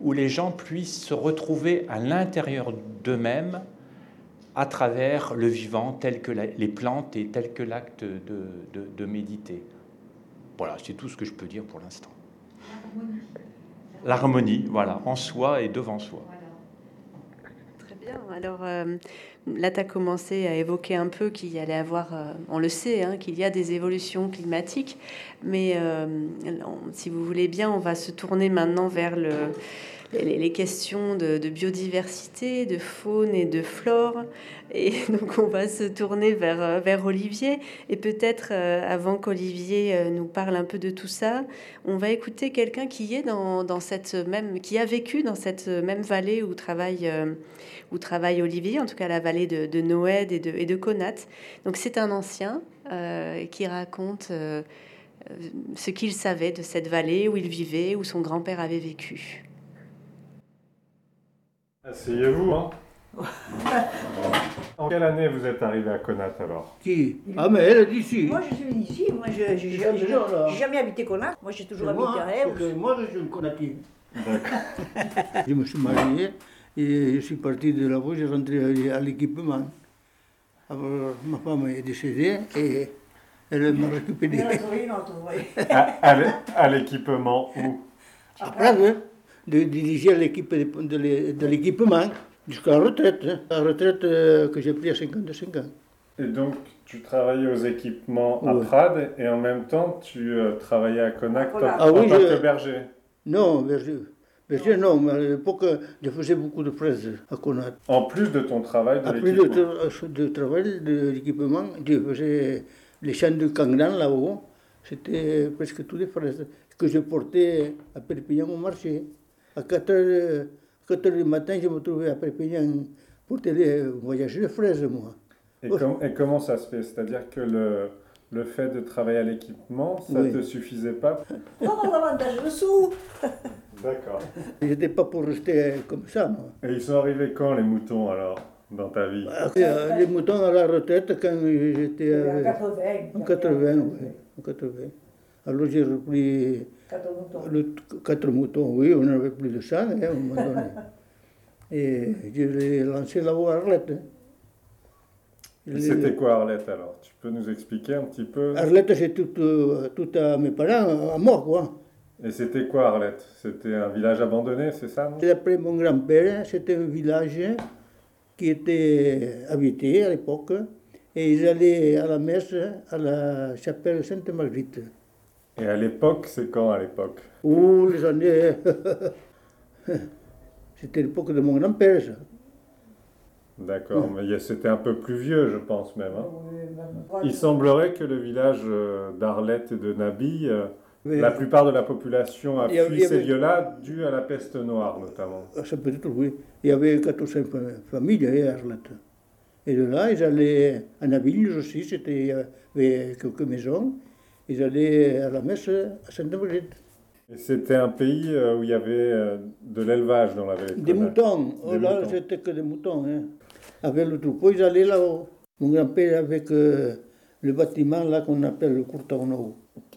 E: où les gens puissent se retrouver à l'intérieur d'eux-mêmes à travers le vivant tel que les plantes et tel que l'acte de, méditer. Voilà, c'est tout ce que je peux dire pour l'instant. L'harmonie, voilà, en soi et devant soi.
A: Très bien. Alors euh, là, tu as commencé à évoquer un peu qu'il y allait avoir, euh, on le sait, hein, qu'il y a des évolutions climatiques, mais euh, si vous voulez bien, on va se tourner maintenant vers le les, questions de, biodiversité, de faune et de flore. Et donc on va se tourner vers, euh, vers Olivier. Et peut-être euh, avant qu'Olivier euh, nous parle un peu de tout ça, on va écouter quelqu'un qui est dans, dans, cette même, qui a vécu dans cette même vallée où travaille, où travaille Olivier, en tout cas la vallée de, de et de, et de Conat. Donc c'est un ancien qui raconte ce qu'il savait de cette vallée où il vivait, où son grand-père avait vécu.
I: Asseyez-vous. Hein. en quelle année vous êtes arrivé à Conat alors?
J: Qui? Ah, mais elle est d'ici.
K: Moi, je suis d'ici. Moi, je n'ai jamais habité Conat. Moi, j'ai toujours habité à Rêve.
J: Moi, je suis une Conative. D'accord. je me suis marié et je suis parti de là-bas, j'ai rentré à l'équipement. Alors, ma femme est décédée et elle m'a récupéré.
I: à l'équipement où?
J: Après, hein de diriger l'équipe de, l'équipement jusqu'à la retraite, hein. la retraite euh, que j'ai pris à 55 ans.
I: Et donc, tu travaillais aux équipements à Prades et en même temps, tu euh, travaillais à Connacht en, ah, oui, tant que berger
J: Non, berger. Berger, non, mais à l'époque, je faisais beaucoup de fraises à Connacht.
I: En plus de ton travail de l'équipement
J: En plus de, travail de l'équipement, je faisais les champs de Cangran là-haut. C'était presque toutes des fraises que je portais à Perpignan au marché à 4 heures, 4 heures du matin, je me trouvais à Perpignan pour aller voyager de fraises, moi.
I: Et, et, comment ça se fait? C'est-à-dire que le, le fait de travailler à l'équipement, ça ne te suffisait pas?
K: Non, davantage de sous
I: D'accord.
J: J'étais pas pour rester comme ça, moi.
I: Et ils sont arrivés quand, les moutons, alors, dans ta vie?
J: Bah, Les moutons à la retraite, quand j'étais... En 80. En 80, oui. En 80. Alors j'ai repris
K: Quatre moutons.
J: Le, quatre moutons, oui, on n'avait plus de ça, hein, à un moment donné. Et je l'ai lancé là-haut à Arlette.
I: Hein. C'était quoi Arlette alors? Tu peux nous expliquer un petit peu?
J: Arlette, c'est tout, euh, tout à mes parents, à moi, quoi.
I: Et c'était quoi Arlette? C'était un village abandonné, c'est ça
J: D'après mon grand-père, c'était un village qui était habité à l'époque. Et ils allaient à la messe à la chapelle Sainte-Marguerite.
I: Et à l'époque, c'est quand à l'époque?
J: Ouh, les années. C'était l'époque de mon grand-père, ça.
I: D'accord, mais c'était un peu plus vieux, je pense même. Hein. Il semblerait que le village euh, d'Arlette et de Nabi, euh, la plupart de la population a fui ces lieux-là dû à la peste noire notamment.
J: Ah, ça peut être, oui. Il y avait 14 familles à Arlette. Et de là, ils allaient à Nabi aussi, c'était, il y avait quelques maisons ils allaient à la messe à Sainte-Brigitte.
I: Et c'était un pays euh, où il y avait euh, de l'élevage dans la vallée
J: Des moutons. oh, là, c'était que des moutons. Hein. Avec le troupeau, ils allaient là-haut. Mon grand-père avec euh, le bâtiment là qu'on appelle le Courtauneau.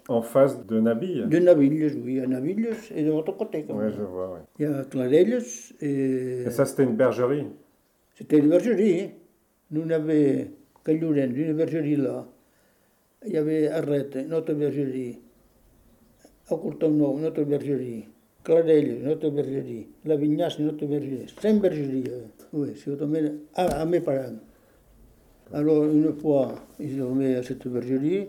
I: En face de Nabil
J: De Nabil, oui. À Nabil et de l'autre côté.
I: Oui, je vois. Ouais.
J: Il y a Clarelles et...
I: Et ça, c'était une bergerie
J: C'était une bergerie. Hein. Nous, on avait Calouren, une bergerie là il y avait Arlette, notre bergerie, à notre bergerie, Cladel, notre bergerie, La Vignasse, notre bergerie, cinq bergeries, euh, oui, c'est à, à mes parents. Alors, une fois, ils dormaient à cette bergerie,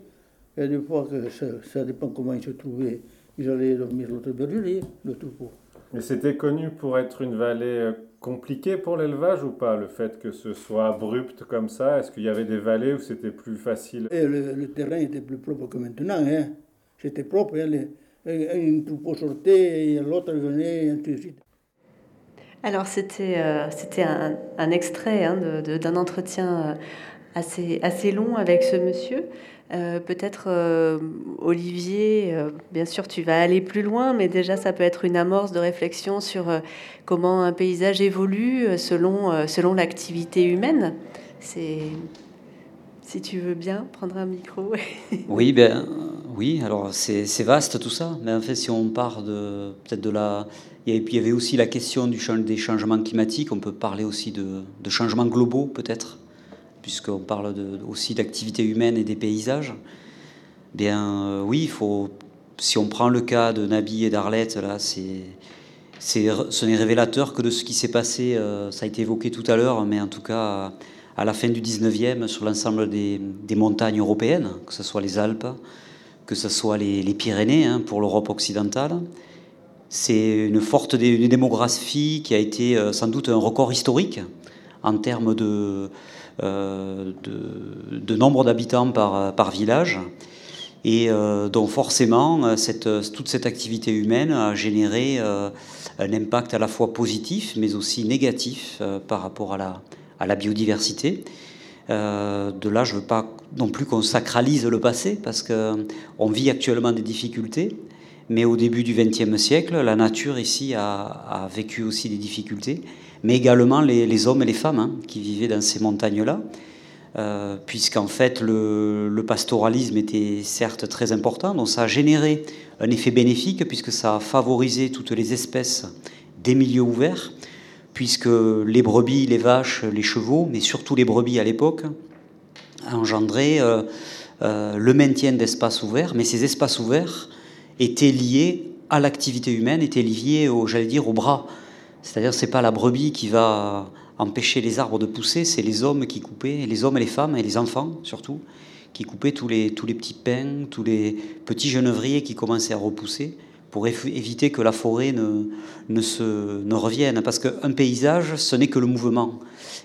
J: et des fois que ça, ça dépend comment ils se trouvaient, ils allaient dormir à l'autre bergerie, le troupeau.
I: Mais c'était connu pour être une vallée compliquée pour l'élevage ou pas, le fait que ce soit abrupt comme ça? Est-ce qu'il y avait des vallées où c'était plus facile?
J: Et le, terrain était plus propre que maintenant. Hein. C'était propre. Hein. un troupeau sortait et l'autre venait, et ainsi de suite.
A: Alors c'était euh, c'était un, un, extrait hein, d'un entretien euh, assez, assez long avec ce monsieur. Euh, peut-être, euh, Olivier, euh, bien sûr, tu vas aller plus loin, mais déjà, ça peut être une amorce de réflexion sur comment un paysage évolue selon, selon l'activité humaine. C'est si tu veux bien prendre un micro.
C: oui, ben, oui, alors c'est vaste tout ça, mais en fait, si on part de peut-être de la. Il y avait aussi la question du, des changements climatiques, on peut parler aussi de, de changements globaux peut-être, puisqu'on parle aussi d'activités humaines et des paysages. Bien, euh, oui, il faut. Si on prend le cas de Nabi et d'Arlette, là, c'est ce n'est révélateur que de ce qui s'est passé, euh, ça a été évoqué tout à l'heure, mais en tout cas à la fin du 19e sur l'ensemble des, montagnes européennes, que ce soit les Alpes, que ce soit les, Pyrénées hein, pour l'Europe occidentale. C'est une forte démographie qui a été euh, sans doute un record historique en termes de, euh, de, nombre d'habitants par, village. Et donc forcément, cette, toute cette activité humaine a généré un impact à la fois positif mais aussi négatif euh, par rapport à la, biodiversité. Euh, de là, je ne veux pas non plus qu'on sacralise le passé parce qu'on vit actuellement des difficultés. Mais au début du XXe siècle, la nature ici a, vécu aussi des difficultés, mais également les, hommes et les femmes hein, qui vivaient dans ces montagnes-là. Euh, puisqu'en fait le, pastoralisme était certes très important, donc ça a généré un effet bénéfique puisque ça a favorisé toutes les espèces des milieux ouverts, puisque les brebis, les vaches, les chevaux, mais surtout les brebis à l'époque, engendraient euh, euh, le maintien d'espaces ouverts, mais ces espaces ouverts étaient liés à l'activité humaine, étaient liés, au, j'allais dire, au bras. C'est-à-dire, c'est pas la brebis qui va empêcher les arbres de pousser, c'est les hommes qui coupaient, les hommes et les femmes, et les enfants surtout, qui coupaient tous les, tous les petits pins, tous les petits genevriers qui commençaient à repousser pour éviter que la forêt ne, ne, se, ne revienne. Parce qu'un paysage, ce n'est que le mouvement.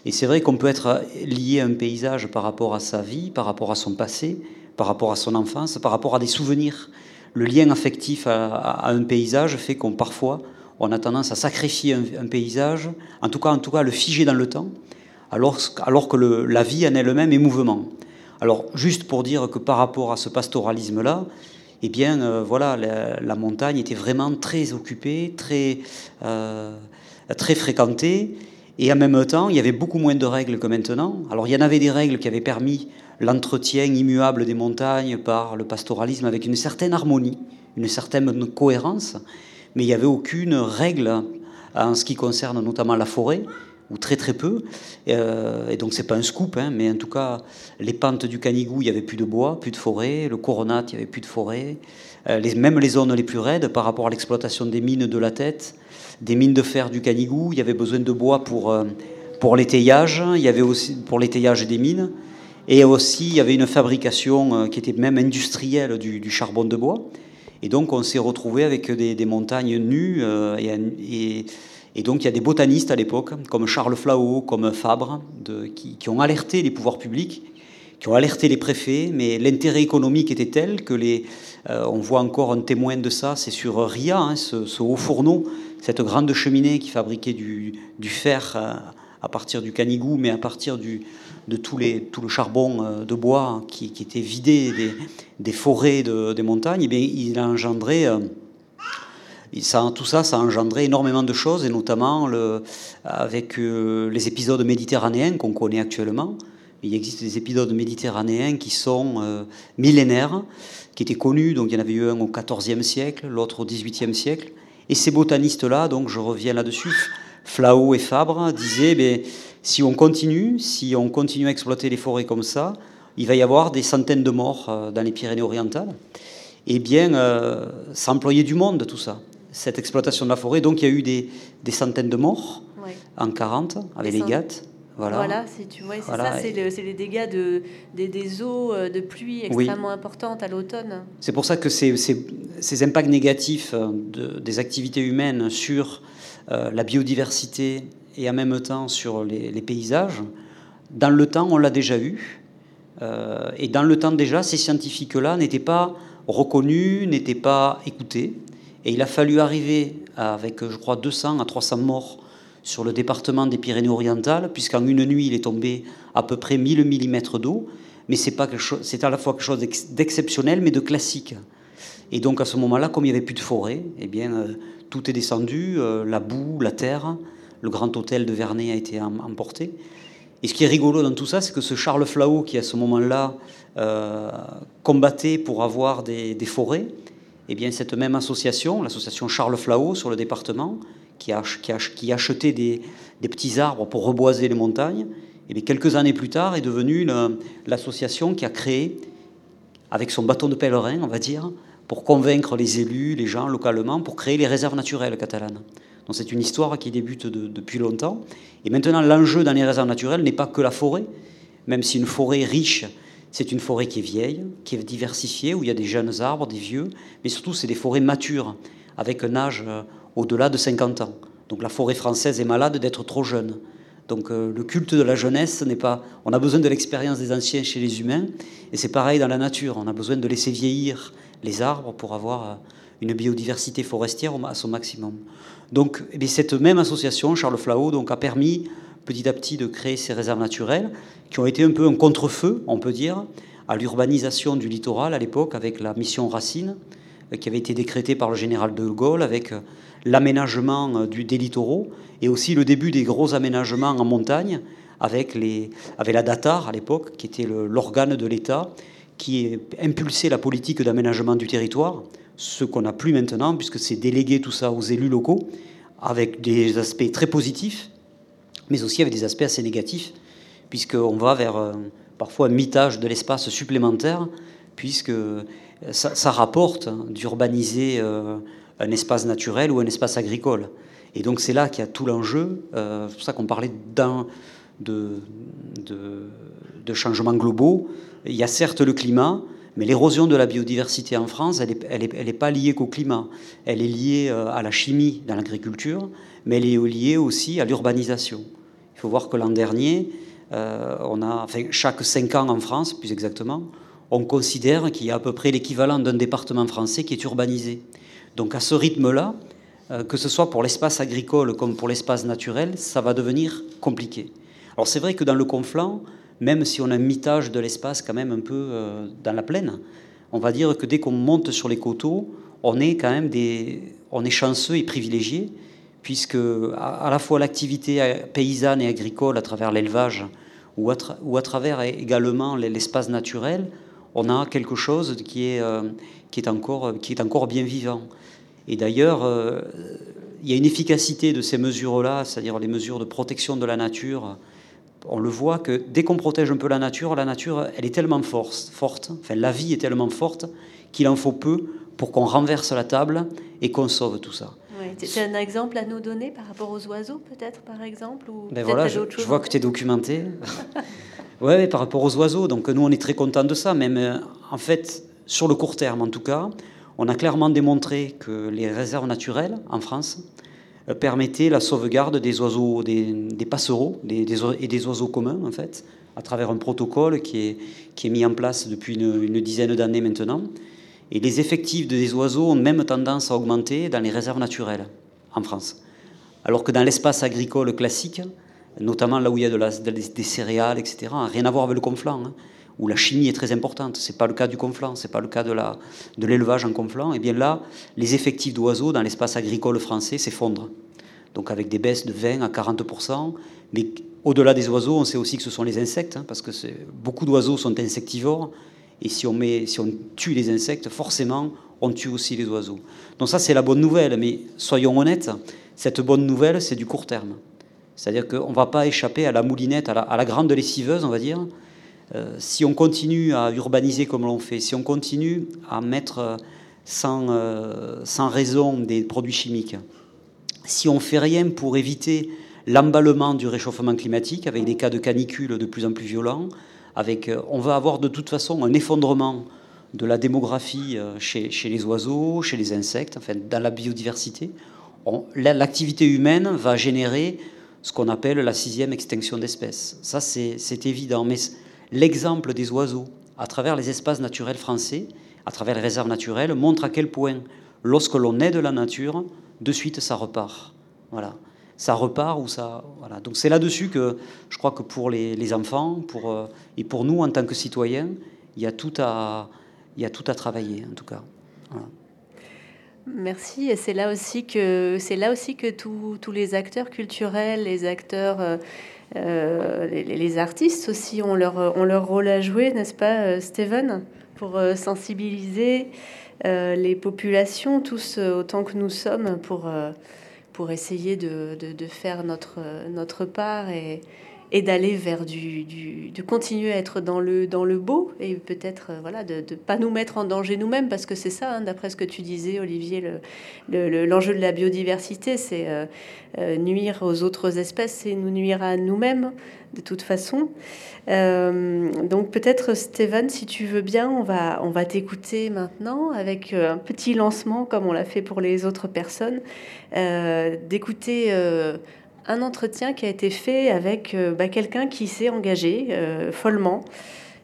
C: Et c'est vrai qu'on peut être lié à un paysage par rapport à sa vie, par rapport à son passé, par rapport à son enfance, par rapport à des souvenirs. Le lien affectif à, à un paysage fait qu'on parfois on a tendance à sacrifier un, paysage, en tout cas, en tout cas, le figer dans le temps, alors, alors que la vie en elle-même est mouvement. Alors, juste pour dire que par rapport à ce pastoralisme-là, eh bien, euh, voilà, la, montagne était vraiment très occupée, très, euh, très fréquentée, et en même temps, il y avait beaucoup moins de règles que maintenant. Alors, il y en avait des règles qui avaient permis l'entretien immuable des montagnes par le pastoralisme avec une certaine harmonie, une certaine cohérence mais il n'y avait aucune règle en ce qui concerne notamment la forêt, ou très très peu. Euh, et donc c'est pas un scoop, hein, mais en tout cas, les pentes du Canigou, il n'y avait plus de bois, plus de forêt. Le Coronat, il n'y avait plus de forêt. Euh, même les zones les plus raides, par rapport à l'exploitation des mines de la tête, des mines de fer du Canigou, il y avait besoin de bois pour, euh, pour l'étayage, il y avait aussi pour l'étayage des mines. Et aussi, il y avait une fabrication qui était même industrielle du charbon de bois. Et donc on s'est retrouvé avec des, montagnes nues. Euh, et, donc il y a des botanistes à l'époque, comme Charles Flau, comme Fabre, qui, ont alerté les pouvoirs publics, qui ont alerté les préfets, mais l'intérêt économique était tel que les, euh, on voit encore un témoin de ça, c'est sur Ria, hein, ce, haut fourneau, cette grande cheminée qui fabriquait du, fer euh, à partir du Canigou, mais à partir du, de tous les, tout le charbon euh, de bois qui, était vidé des, forêts des montagnes, eh il a engendré, euh, ça, tout ça, ça a engendré énormément de choses, et notamment le, avec euh, les épisodes méditerranéens qu'on connaît actuellement. Il existe des épisodes méditerranéens qui sont millénaires, qui étaient connus, donc il y en avait eu un au XIVe siècle, l'autre au XVIIIe siècle. Et ces botanistes-là, donc je reviens là-dessus, Flau et Fabre, disaient, ben, si on continue, si on continue à exploiter les forêts comme ça, il va y avoir des centaines de morts euh, dans les Pyrénées-Orientales. Eh bien, euh, ça employait du monde, tout ça, cette exploitation de la forêt. Donc, il y a eu des, centaines de morts en 40 avec les GATT.
A: Voilà, voilà tu vois, c'est ça, c'est les dégâts de, des, eaux euh, de pluie extrêmement importantes à l'automne.
C: C'est pour ça que ces, ces, impacts négatifs de, des activités humaines sur la biodiversité et en même temps sur les, paysages. Dans le temps, on l'a déjà vu. Euh, et dans le temps déjà, ces scientifiques-là n'étaient pas reconnus, n'étaient pas écoutés. Et il a fallu arriver avec, je crois, 200 à 300 morts sur le département des Pyrénées-Orientales, puisqu'en une nuit, il est tombé à peu près 1000 mm d'eau. Mais c'est à la fois quelque chose d'exceptionnel, mais de classique. Et donc à ce moment-là, comme il n'y avait plus de forêt, eh bien, euh, tout est descendu, euh, la boue, la terre, le grand hôtel de Vernet a été emporté. Et ce qui est rigolo dans tout ça, c'est que ce Charles Flau, qui à ce moment-là euh, combattait pour avoir des, forêts, eh bien cette même association, l'association Charles Flau sur le département, qui, achetait des, petits arbres pour reboiser les montagnes, et bien quelques années plus tard est devenue l'association qui a créé, avec son bâton de pèlerin, on va dire, pour convaincre les élus, les gens localement, pour créer les réserves naturelles catalanes. C'est une histoire qui débute depuis longtemps. Et maintenant, l'enjeu dans les réserves naturelles n'est pas que la forêt, même si une forêt riche, c'est une forêt qui est vieille, qui est diversifiée, où il y a des jeunes arbres, des vieux, mais surtout c'est des forêts matures, avec un âge euh, au-delà de 50 ans. Donc la forêt française est malade d'être trop jeune. Donc euh, le culte de la jeunesse n'est pas. On a besoin de l'expérience des anciens chez les humains, et c'est pareil dans la nature. On a besoin de laisser vieillir les arbres pour avoir euh, une biodiversité forestière à son maximum. Donc eh cette même association, Charles Flau, donc, a permis petit à petit de créer ces réserves naturelles qui ont été un peu un contre-feu, on peut dire, à l'urbanisation du littoral à l'époque avec la mission Racine euh, qui avait été décrétée par le général de Gaulle avec euh, l'aménagement euh, des littoraux et aussi le début des gros aménagements en montagne avec, avec la DATAR à l'époque, qui était l'organe de l'État qui impulsait la politique d'aménagement du territoire ce qu'on n'a plus maintenant, puisque c'est délégué tout ça aux élus locaux, avec des aspects très positifs, mais aussi avec des aspects assez négatifs, puisqu'on va vers euh, parfois un mitage de l'espace supplémentaire, puisque ça, rapporte d'urbaniser euh, un espace naturel ou un espace agricole. Et donc c'est là qu'il y a tout l'enjeu. Euh, c'est pour ça qu'on parlait d'un de, de, de changements globaux. Il y a certes le climat, mais l'érosion de la biodiversité en France, elle n'est elle est, pas liée qu'au climat. Elle est liée euh, à la chimie dans l'agriculture, mais elle est liée aussi à l'urbanisation. Il faut voir que l'an dernier, euh, on a, chaque cinq ans en France, plus exactement, on considère qu'il y a à peu près l'équivalent d'un département français qui est urbanisé. Donc à ce rythme-là, euh, que ce soit pour l'espace agricole comme pour l'espace naturel, ça va devenir compliqué. Alors c'est vrai que dans le Conflant, même si on a un mitage de l'espace quand même un peu euh, dans la plaine, on va dire que dès qu'on monte sur les coteaux, on est quand même des, on est chanceux et privilégié, puisque à, la fois l'activité paysanne et agricole à travers l'élevage ou, ou, à travers également l'espace naturel, on a quelque chose qui est, euh, qui est, encore, qui est encore bien vivant. Et d'ailleurs, euh, il y a une efficacité de ces mesures-là, c'est-à-dire les mesures de protection de la nature, on le voit que dès qu'on protège un peu la nature, la nature, elle est tellement forte, forte enfin la vie est tellement forte qu'il en faut peu pour qu'on renverse la table et qu'on sauve tout ça.
A: c'est un exemple à nous donner par rapport aux oiseaux, peut-être, par exemple ou
C: ben voilà, je, vois que tu es documenté. oui, par rapport aux oiseaux. Donc nous, on est très contents de ça. Même, euh, en fait, sur le court terme, en tout cas, on a clairement démontré que les réserves naturelles en France, permettait la sauvegarde des oiseaux, des, passereaux des, et des oiseaux communs, en fait, à travers un protocole qui est, qui est mis en place depuis une, dizaine d'années maintenant. Et les effectifs des oiseaux ont même tendance à augmenter dans les réserves naturelles en France. Alors que dans l'espace agricole classique, notamment là où il y a des céréales, etc., rien à voir avec le conflant, hein, où la chimie est très importante. Ce n'est pas le cas du conflant, ce n'est pas le cas de l'élevage en conflant. Et bien là, les effectifs d'oiseaux dans l'espace agricole français s'effondrent. Donc avec des baisses de 20 à 40%. Mais au-delà des oiseaux, on sait aussi que ce sont les insectes, hein, parce que beaucoup d'oiseaux sont insectivores. Et si on, tue les insectes, forcément, on tue aussi les oiseaux. Donc ça, c'est la bonne nouvelle. Mais soyons honnêtes, cette bonne nouvelle, c'est du court terme. C'est-à-dire qu'on ne va pas échapper à la moulinette, à la, à la grande lessiveuse, on va dire, si on continue à urbaniser comme l'on fait, si on continue à mettre euh, sans, euh, sans raison des produits chimiques, si on ne fait rien pour éviter l'emballement du réchauffement climatique avec des cas de canicule de plus en plus violents, avec, on va avoir de toute façon un effondrement de la démographie chez, chez les oiseaux, chez les insectes, enfin dans la biodiversité. L'activité humaine va générer ce qu'on appelle la sixième extinction d'espèces. Ça, c'est évident. Mais l'exemple des oiseaux à travers les espaces naturels français, à travers les réserves naturelles, montre à quel point, lorsque l'on aide la nature, de suite ça repart. Voilà. Ça repart ou ça. Voilà. Donc c'est là-dessus que je crois que pour les, enfants pour, euh, et pour nous en tant que citoyens, il y a tout à, il y a tout à travailler en tout cas.
A: Merci. Et c'est là aussi que là aussi que tous les acteurs culturels, les acteurs, euh, euh, les, artistes aussi ont leur ont leur rôle à jouer, n'est-ce pas, euh, Steven, pour sensibiliser les populations tous autant que nous sommes pour pour essayer de, de, de faire notre notre part et et d'aller vers du, du, de continuer à être dans le dans le beau et peut-être euh, voilà de ne pas nous mettre en danger nous-mêmes parce que c'est ça hein, d'après ce que tu disais Olivier le, l'enjeu de la biodiversité c'est euh, euh, nuire aux autres espèces et nous nuire à nous-mêmes de toute façon. Donc peut-être Steven si tu veux bien on va on va t'écouter maintenant avec un petit lancement comme on l'a fait pour les autres personnes d'écouter un entretien qui a été fait avec euh, bah, quelqu'un qui s'est engagé euh, follement,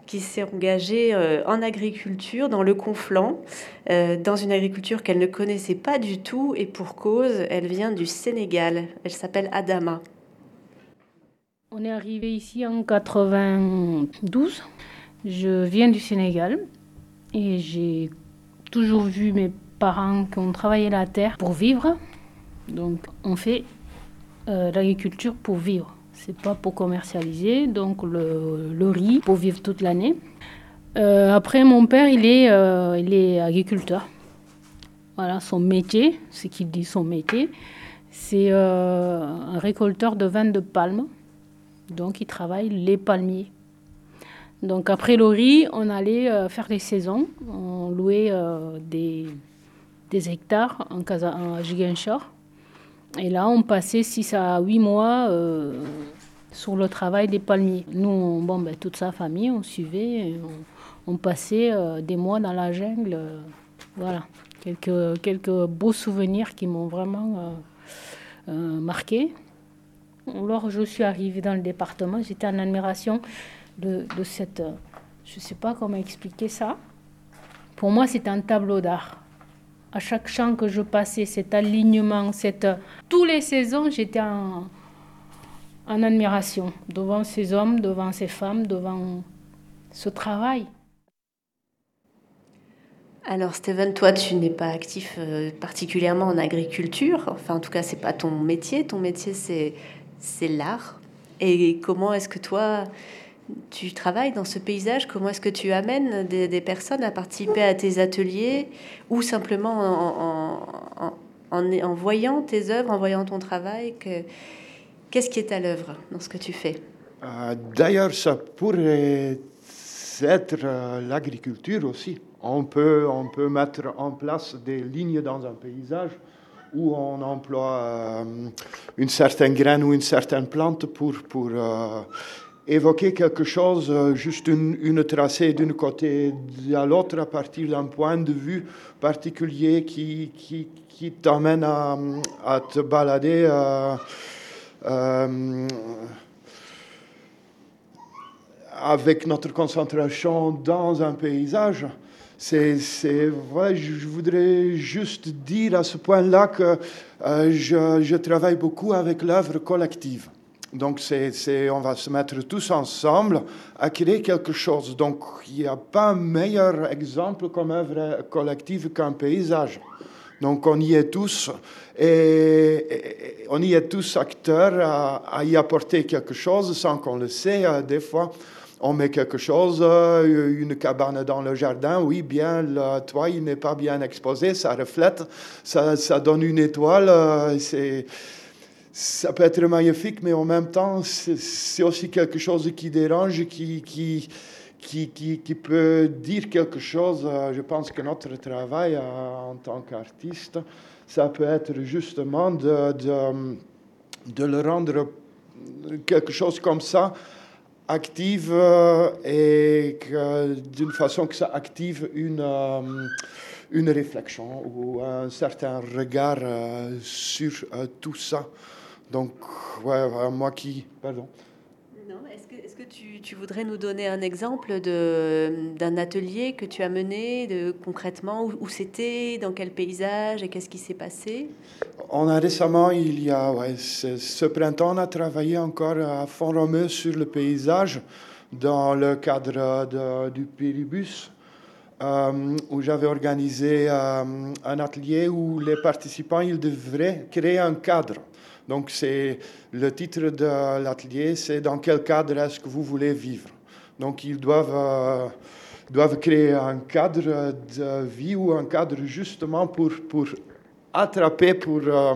A: qui s'est engagé euh, en agriculture dans le Conflant, dans une agriculture qu'elle ne connaissait pas du tout et pour cause, elle vient du Sénégal. Elle s'appelle Adama.
L: On est arrivé ici en 92. Je viens du Sénégal et j'ai toujours vu mes parents qui ont travaillé la terre pour vivre. Donc on fait euh, l'agriculture pour vivre. C'est pas pour commercialiser, donc le, riz pour vivre toute l'année. Euh, après, mon père, il est, euh, il est agriculteur. Voilà, son métier, ce qu'il dit son métier, c'est un récolteur de vin de palme. Donc, il travaille les palmiers. Donc, après le riz, on allait faire les saisons. On louait des, des hectares en, en et là, on passait 6 à 8 mois euh, sur le travail des palmiers. Nous, bon, ben, toute sa famille, on suivait, on, passait euh, des mois dans la jungle. Euh, voilà, quelques, quelques beaux souvenirs qui m'ont vraiment marqué. Alors, je suis arrivée dans le département, j'étais en admiration de, de cette. je ne sais pas comment expliquer ça. Pour moi, c'est un tableau d'art à chaque champ que je passais, cet alignement, cette... tous les saisons, j'étais en, admiration devant ces hommes, devant ces femmes, devant ce travail.
A: Alors Steven, toi, tu n'es pas actif euh, particulièrement en agriculture. Enfin, en tout cas, c'est pas ton métier. Ton métier, c'est l'art. Et comment est-ce que toi, tu travailles dans ce paysage, comment est-ce que tu amènes des, personnes à participer à tes ateliers ou simplement en, en, voyant tes œuvres, en voyant ton travail Qu'est-ce qui est à l'œuvre dans ce que tu fais?
D: Euh, D'ailleurs, ça pourrait être euh, l'agriculture aussi. On peut, on peut mettre en place des lignes dans un paysage où on emploie euh, une certaine graine ou une certaine plante pour, pour évoquer quelque chose, euh, juste une, tracée d'un côté à l'autre à partir d'un point de vue particulier qui, qui, qui t'amène à, te balader euh, euh, avec notre concentration dans un paysage. C'est, c'est, je voudrais juste dire à ce point-là que je, je travaille beaucoup avec l'œuvre collective. Donc, c'est, on va se mettre tous ensemble à créer quelque chose. Donc, il n'y a pas un meilleur exemple comme œuvre collective qu'un paysage. Donc, on y est tous et, on y est tous acteurs à, y apporter quelque chose sans qu'on le sait. Euh, des fois, on met quelque chose, euh, une cabane dans le jardin, oui, bien, le toit, n'est pas bien exposé, ça reflète, ça, ça donne une étoile. Euh, c'est ça peut être magnifique, mais en même temps, c'est aussi quelque chose qui dérange, qui, qui, qui, qui, peut dire quelque chose. Je pense que notre travail euh, en tant qu'artiste, ça peut être justement de, de, le rendre quelque chose comme ça active euh, et d'une façon que ça active une, euh, une réflexion ou un certain regard sur tout ça. Donc, ouais, moi qui. Pardon.
A: Est-ce que, est que tu, tu, voudrais nous donner un exemple d'un atelier que tu as mené de, concrètement Où, c'était Dans quel paysage Et qu'est-ce qui s'est passé?
D: On a récemment, il y a, ouais, ce, printemps, on a travaillé encore à Font-Romeu sur le paysage dans le cadre de, du Péribus. où j'avais organisé un atelier où les participants ils devraient créer un cadre. Donc c'est le titre de l'atelier, c'est dans quel cadre est-ce que vous voulez vivre? Donc ils doivent doivent créer un cadre de vie ou un cadre justement pour, pour attraper, pour, euh,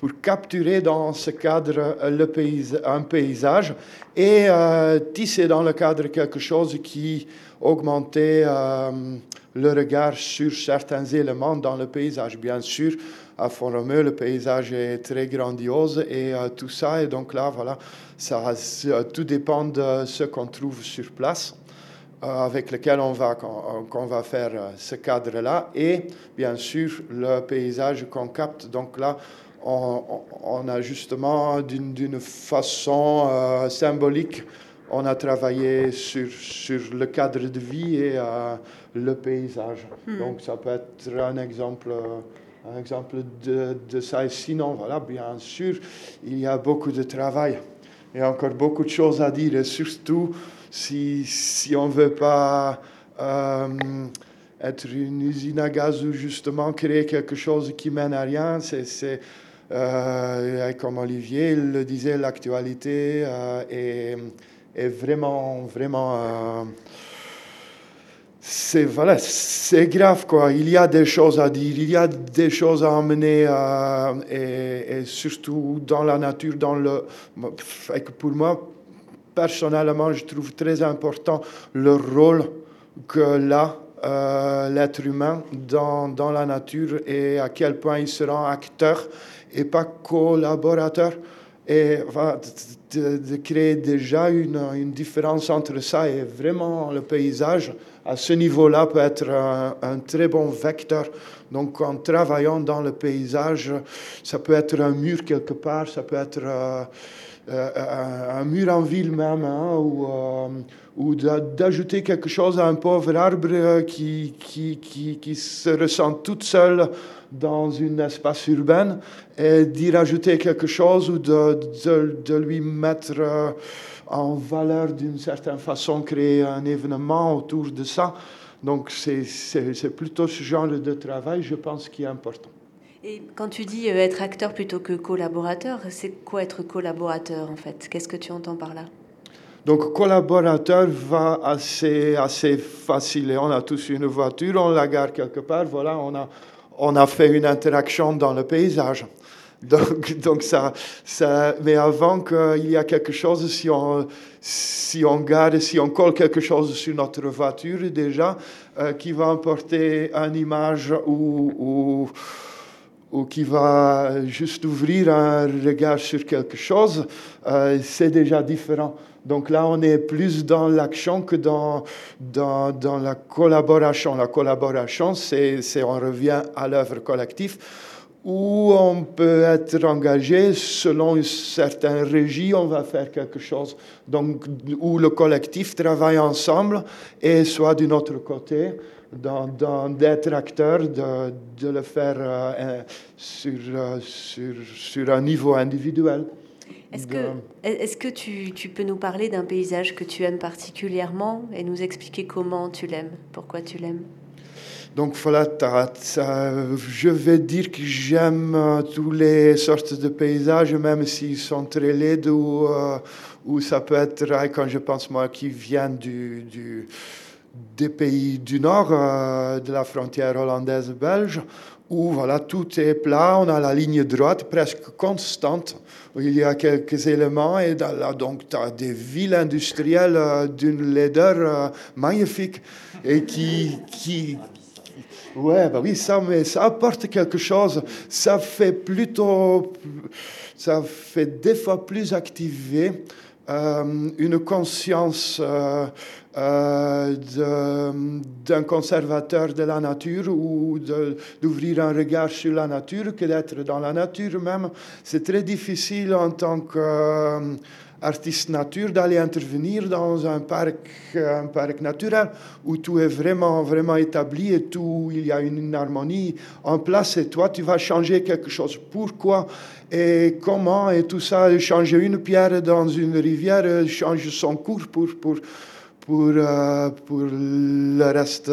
D: pour capturer dans ce cadre le un paysage et euh, tisser dans le cadre quelque chose qui augmentait euh, le regard sur certains éléments dans le paysage. Bien sûr, à Font-Romeu, le paysage est très grandiose et tout ça. Et donc là, voilà, ça, tout dépend de ce qu'on trouve sur place. Euh, avec lequel on va, qu'on va faire euh, ce cadre-là, et bien sûr le paysage qu'on capte. Donc là, on, a justement d'une façon euh, symbolique, on a travaillé sur, sur le cadre de vie et le paysage. Hmm. Donc ça peut être un exemple un exemple de, de, ça. Et sinon, voilà, bien sûr, il y a beaucoup de travail. Il y a encore beaucoup de choses à dire, et surtout si, si on ne veut pas euh, être une usine à gaz ou justement créer quelque chose qui mène à rien, c'est, euh, comme Olivier le disait, l'actualité euh, est, est, vraiment, vraiment c'est voilà, c'est grave quoi. Il y a des choses à dire, il y a des choses à emmener et, et, surtout dans la nature, dans le. Pour moi, personnellement, je trouve très important le rôle que l'a euh, l'être humain dans, dans, la nature et à quel point il se rend acteur et pas collaborateur. Et de, créer déjà une, une, différence entre ça et vraiment le paysage, à ce niveau-là, peut être un, très bon vecteur. Donc, en travaillant dans le paysage, ça peut être un mur quelque part, ça peut être... Euh, euh, un, mur en ville même, hein, ou, euh, ou d'ajouter quelque chose à un pauvre arbre qui, qui, qui, se ressent toute seule dans un espace urbain, et d'y rajouter quelque chose ou de lui mettre en valeur d'une certaine façon, créer un événement autour de ça. Donc c'est plutôt ce genre de travail, je pense, qui est important.
A: Et quand tu dis euh, être acteur plutôt que collaborateur, c'est quoi être collaborateur en fait? Qu'est-ce que tu entends par là?
D: Donc, collaborateur va assez, assez facile. On a tous une voiture, on la gare quelque part, voilà, on a, on a fait une interaction dans le paysage. Donc, donc ça, ça, mais avant qu'il y a quelque chose, si on, si on gare, si on colle quelque chose sur notre voiture déjà, euh, qui va emporter une image ou, ou qui va juste ouvrir un regard sur quelque chose, euh, c'est déjà différent. Donc là, on est plus dans l'action que dans, dans, dans, la collaboration. La collaboration, c'est on revient à l'œuvre collective où on peut être engagé selon une certaine régie, on va faire quelque chose. Donc, où le collectif travaille ensemble et soit d'un autre côté, d'être acteur, de, de, le faire euh, sur, euh, sur, sur, un niveau individuel.
A: Est-ce que, est que tu, tu, peux nous parler d'un paysage que tu aimes particulièrement et nous expliquer comment tu l'aimes, pourquoi tu l'aimes?
D: Donc voilà, je vais dire que j'aime euh, toutes les sortes de paysages, même s'ils sont très laids ou, ou ça peut être, quand je pense moi, qui viennent du, du des pays du nord, euh, de la frontière hollandaise-belge, où voilà, tout est plat, on a la ligne droite presque constante, où il y a quelques éléments, et là, donc tu as des villes industrielles euh, d'une laideur euh, magnifique, et qui... qui Ouais, bah oui, ça, mais ça apporte quelque chose. Ça fait plutôt, ça fait des fois plus activer une conscience euh, d'un conservateur de la nature ou d'ouvrir un regard sur la nature que d'être dans la nature même. C'est très difficile en tant qu'artiste nature d'aller intervenir dans un parc, un parc naturel où tout est vraiment, vraiment établi et tout, il y a une harmonie en place et toi, tu vas changer quelque chose. Pourquoi et comment et tout ça, changer une pierre dans une rivière change son cours pour, pour pour, pour le reste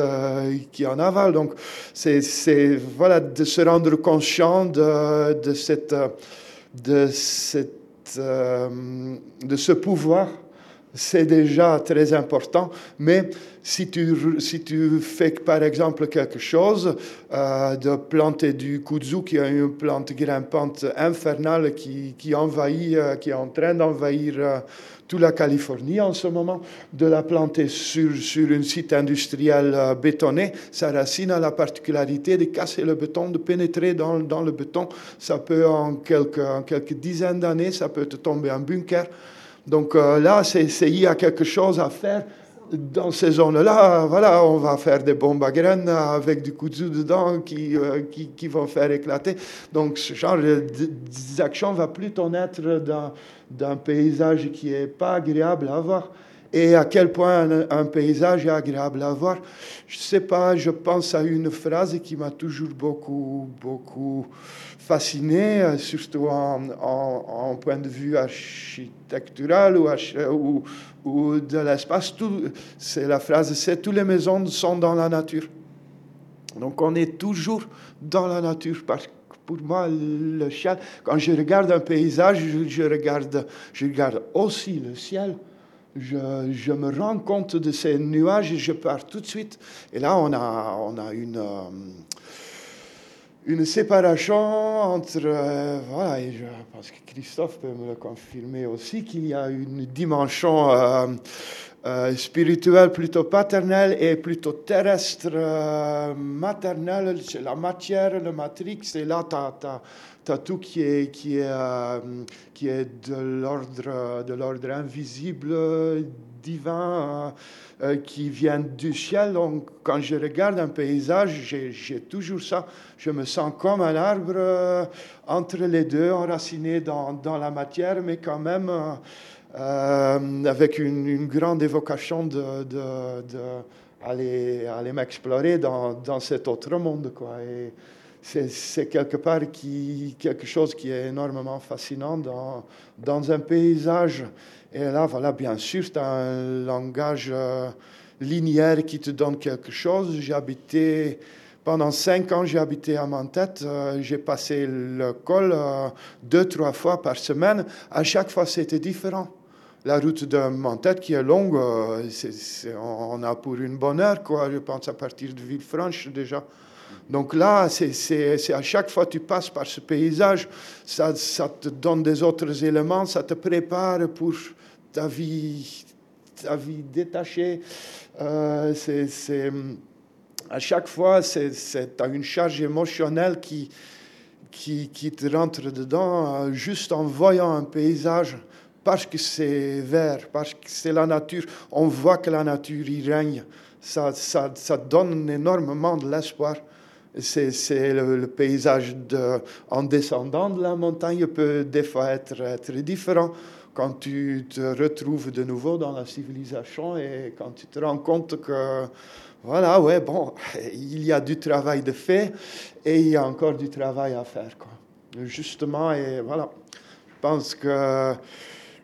D: qui en aval. Donc, c'est voilà, de se rendre conscient de, de, cette, de, cette, de ce pouvoir c'est déjà très important. Mais si tu, si tu fais par exemple quelque chose, euh, de planter du kudzu, qui est une plante grimpante infernale qui, qui envahit, euh, qui est en train d'envahir euh, toute la Californie en ce moment, de la planter sur, sur un site industriel bétonné, sa racine a la particularité de casser le béton, de pénétrer dans, dans le béton. Ça peut, en quelques, en quelques dizaines d'années, ça peut te tomber en bunker. Donc euh, là, il y a quelque chose à faire dans ces zones-là. Voilà, on va faire des bombes à graines avec du kudzu dedans qui, euh, qui, qui, vont faire éclater. Donc ce genre d'action va plutôt naître d'un paysage qui n'est pas agréable à voir. Et à quel point un, paysage est agréable à voir, je sais pas, je pense à une phrase qui m'a toujours beaucoup, beaucoup fasciné, euh, surtout en, en, point de vue architectural ou, ou, ou de l'espace. C'est la phrase, c'est toutes les maisons sont dans la nature. Donc on est toujours dans la nature parce que pour moi, le ciel, quand je regarde un paysage, je, regarde, je regarde aussi le ciel. Je, me rends compte de ces nuages et je pars tout de suite. Et là, on a, on a une, euh, une séparation entre, euh, voilà, et je pense que Christophe peut me le confirmer aussi, qu'il y a une dimension euh, spirituelle plutôt paternelle et plutôt terrestre maternelle. C'est la matière, le matrix, et là, tu as, tout qui est, qui est, qui est de l'ordre invisible, divin euh, qui viennent du ciel. Donc, quand je regarde un paysage, j'ai toujours ça. Je me sens comme un arbre euh, entre les deux, enraciné dans, dans, la matière, mais quand même euh, avec une, grande évocation de, de, aller, aller m'explorer dans, dans, cet autre monde. Quoi. C'est quelque part quelque chose qui est énormément fascinant dans, un paysage et là, voilà, bien sûr, as un langage euh, linéaire qui te donne quelque chose. J'ai habité, pendant cinq ans, j'ai habité à Mantet. Euh, j'ai passé le col euh, deux, trois fois par semaine. À chaque fois, c'était différent. La route de Mantet, qui est longue, on a pour une bonne heure, quoi. Je pense à partir de Villefranche déjà. Donc là, c'est à chaque fois que tu passes par ce paysage, ça, te donne des autres éléments, ça te prépare pour ta vie, ta vie détachée. Euh, c'est, à chaque fois, tu as une charge émotionnelle qui, qui, qui, te rentre dedans euh, juste en voyant un paysage. Parce que c'est vert, parce que c'est la nature, on voit que la nature y règne. Ça, ça, ça donne énormément de l'espoir. C'est le, paysage en descendant de la montagne peut des fois être, être différent quand tu te retrouves de nouveau dans la civilisation et quand tu te rends compte que, voilà, ouais, bon, il y a du travail de fait et il y a encore du travail à faire, quoi. Justement, et voilà, je pense que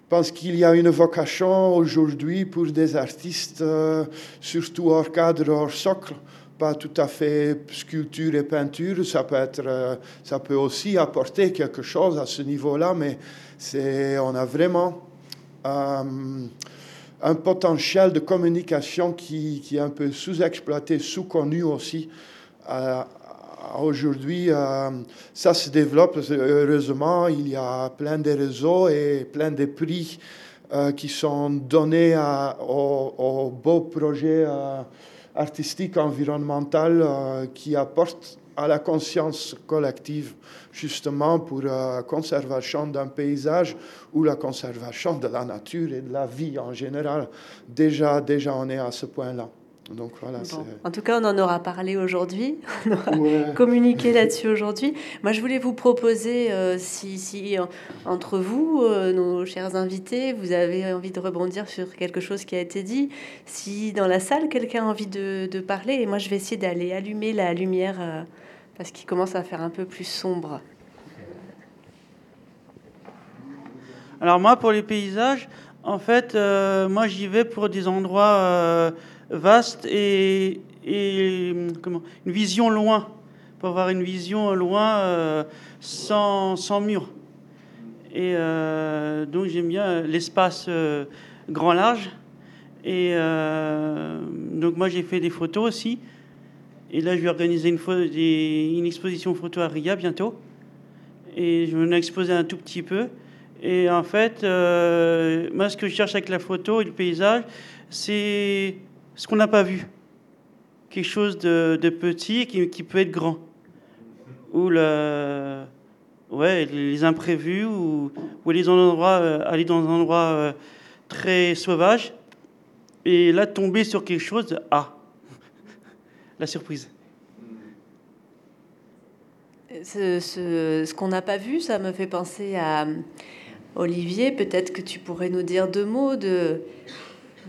D: je pense qu'il y a une vocation aujourd'hui pour des artistes, euh, surtout hors cadre, hors socle, pas tout à fait sculpture et peinture, ça peut, être, euh, ça peut aussi apporter quelque chose à ce niveau-là, mais on a vraiment euh, un potentiel de communication qui, qui est un peu sous-exploité, sous-connu aussi. Euh, aujourd'hui, ça se développe, heureusement, il y a plein de réseaux et plein de prix qui sont donnés à, aux, beaux projets artistique, environnementale euh, qui apporte à la conscience collective, justement pour la conservation d'un paysage ou la conservation de la nature et de la vie en général. Déjà, déjà on est à ce point-là. Donc voilà,
A: en tout cas, on en aura parlé aujourd'hui, on aura communiqué là-dessus aujourd'hui. Moi, je voulais vous proposer, euh, si, si entre vous, euh, nos chers invités, vous avez envie de rebondir sur quelque chose qui a été dit, si dans la salle, quelqu'un a envie de, de, parler, et moi, je vais essayer d'aller allumer la lumière euh, parce qu'il commence à faire un peu plus sombre.
M: Alors moi, pour les paysages, En fait, euh, moi j'y vais pour des endroits euh, vastes et, comment, une vision loin, pour avoir une vision loin sans, sans mur. Et donc j'aime bien l'espace grand large. Et donc moi j'ai fait des photos aussi. Et là je vais organiser une, une exposition photo à RIA bientôt et je vais exposer un tout petit peu. Et en fait, euh, moi, ce que je cherche avec la photo et le paysage, c'est ce qu'on n'a pas vu. Quelque chose de, petit qui, peut être grand. Ou le, ouais, les imprévus, ou, ou aller, dans un endroit, euh, aller dans un endroit euh, très sauvage, et là tomber sur quelque chose Ah La surprise.
A: Ce, qu'on n'a pas vu, ça me fait penser à euh, Olivier. Peut-être que tu pourrais nous dire deux mots de,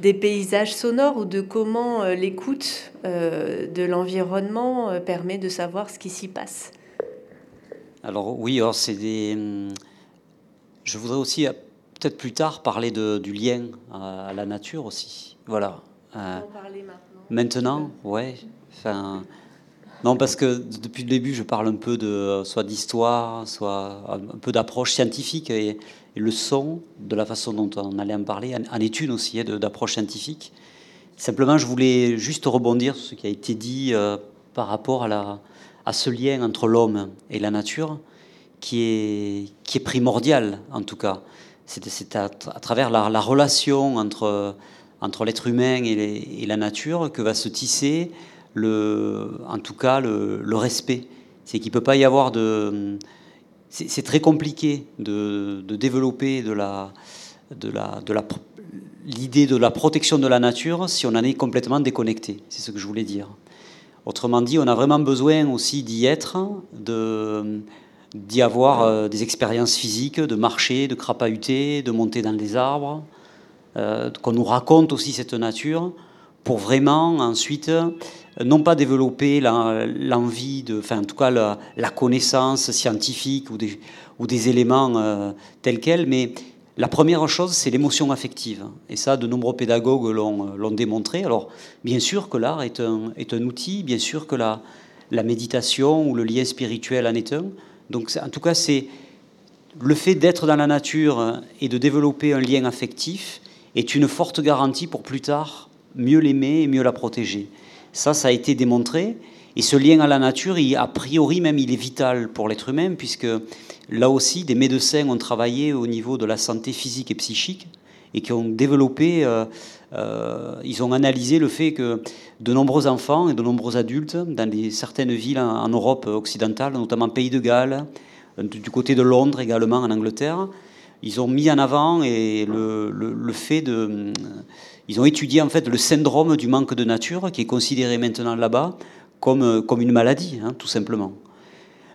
A: des paysages sonores ou de comment euh, l'écoute euh, de l'environnement permet de savoir ce qui s'y passe?
C: Alors oui, alors c'est des. Hum, je voudrais aussi peut-être plus tard parler de, du lien à, la nature aussi. Voilà.
A: Euh, parler maintenant.
C: Maintenant, ouais. Enfin, non, parce que depuis le début, je parle un peu de soit d'histoire, soit un peu d'approche scientifique et, le son, de la façon dont on allait en parler, en, étude aussi hein, d'approche scientifique. Simplement, je voulais juste rebondir sur ce qui a été dit euh, par rapport à, ce lien entre l'homme et la nature, qui est, primordial en tout cas. C'est à, travers la, la, relation entre, l'être humain et, la nature que va se tisser le, en tout cas le, respect. C'est qu'il ne peut pas y avoir de... C'est très compliqué de, développer de la, de la, de la, l'idée de la protection de la nature si on en est complètement déconnecté. C'est ce que je voulais dire. Autrement dit, on a vraiment besoin aussi d'y être, de, d'y avoir euh, des expériences physiques, de marcher, de crapahuter, de monter dans les arbres, euh, qu'on nous raconte aussi cette nature pour vraiment ensuite non pas développer l'envie de, en tout cas la, connaissance scientifique ou des, éléments euh, tels quels, mais la première chose, c'est l'émotion affective. Et ça, de nombreux pédagogues l'ont démontré. Alors, bien sûr que l'art est un, est un outil, bien sûr que la, la méditation ou le lien spirituel en est un. Donc, en tout cas, c'est le fait d'être dans la nature et de développer un lien affectif est une forte garantie pour plus tard mieux l'aimer et mieux la protéger. Ça, ça a été démontré. Et ce lien à la nature, a priori même, il est vital pour l'être humain, puisque là aussi, des médecins ont travaillé au niveau de la santé physique et psychique, et qui ont développé, euh, euh, ils ont analysé le fait que de nombreux enfants et de nombreux adultes, dans certaines villes en, Europe occidentale, notamment Pays de Galles, du côté de Londres également, en Angleterre, ils ont mis en avant et le, le fait de ils ont étudié en fait le syndrome du manque de nature, qui est considéré maintenant là-bas comme, une maladie, hein, tout simplement.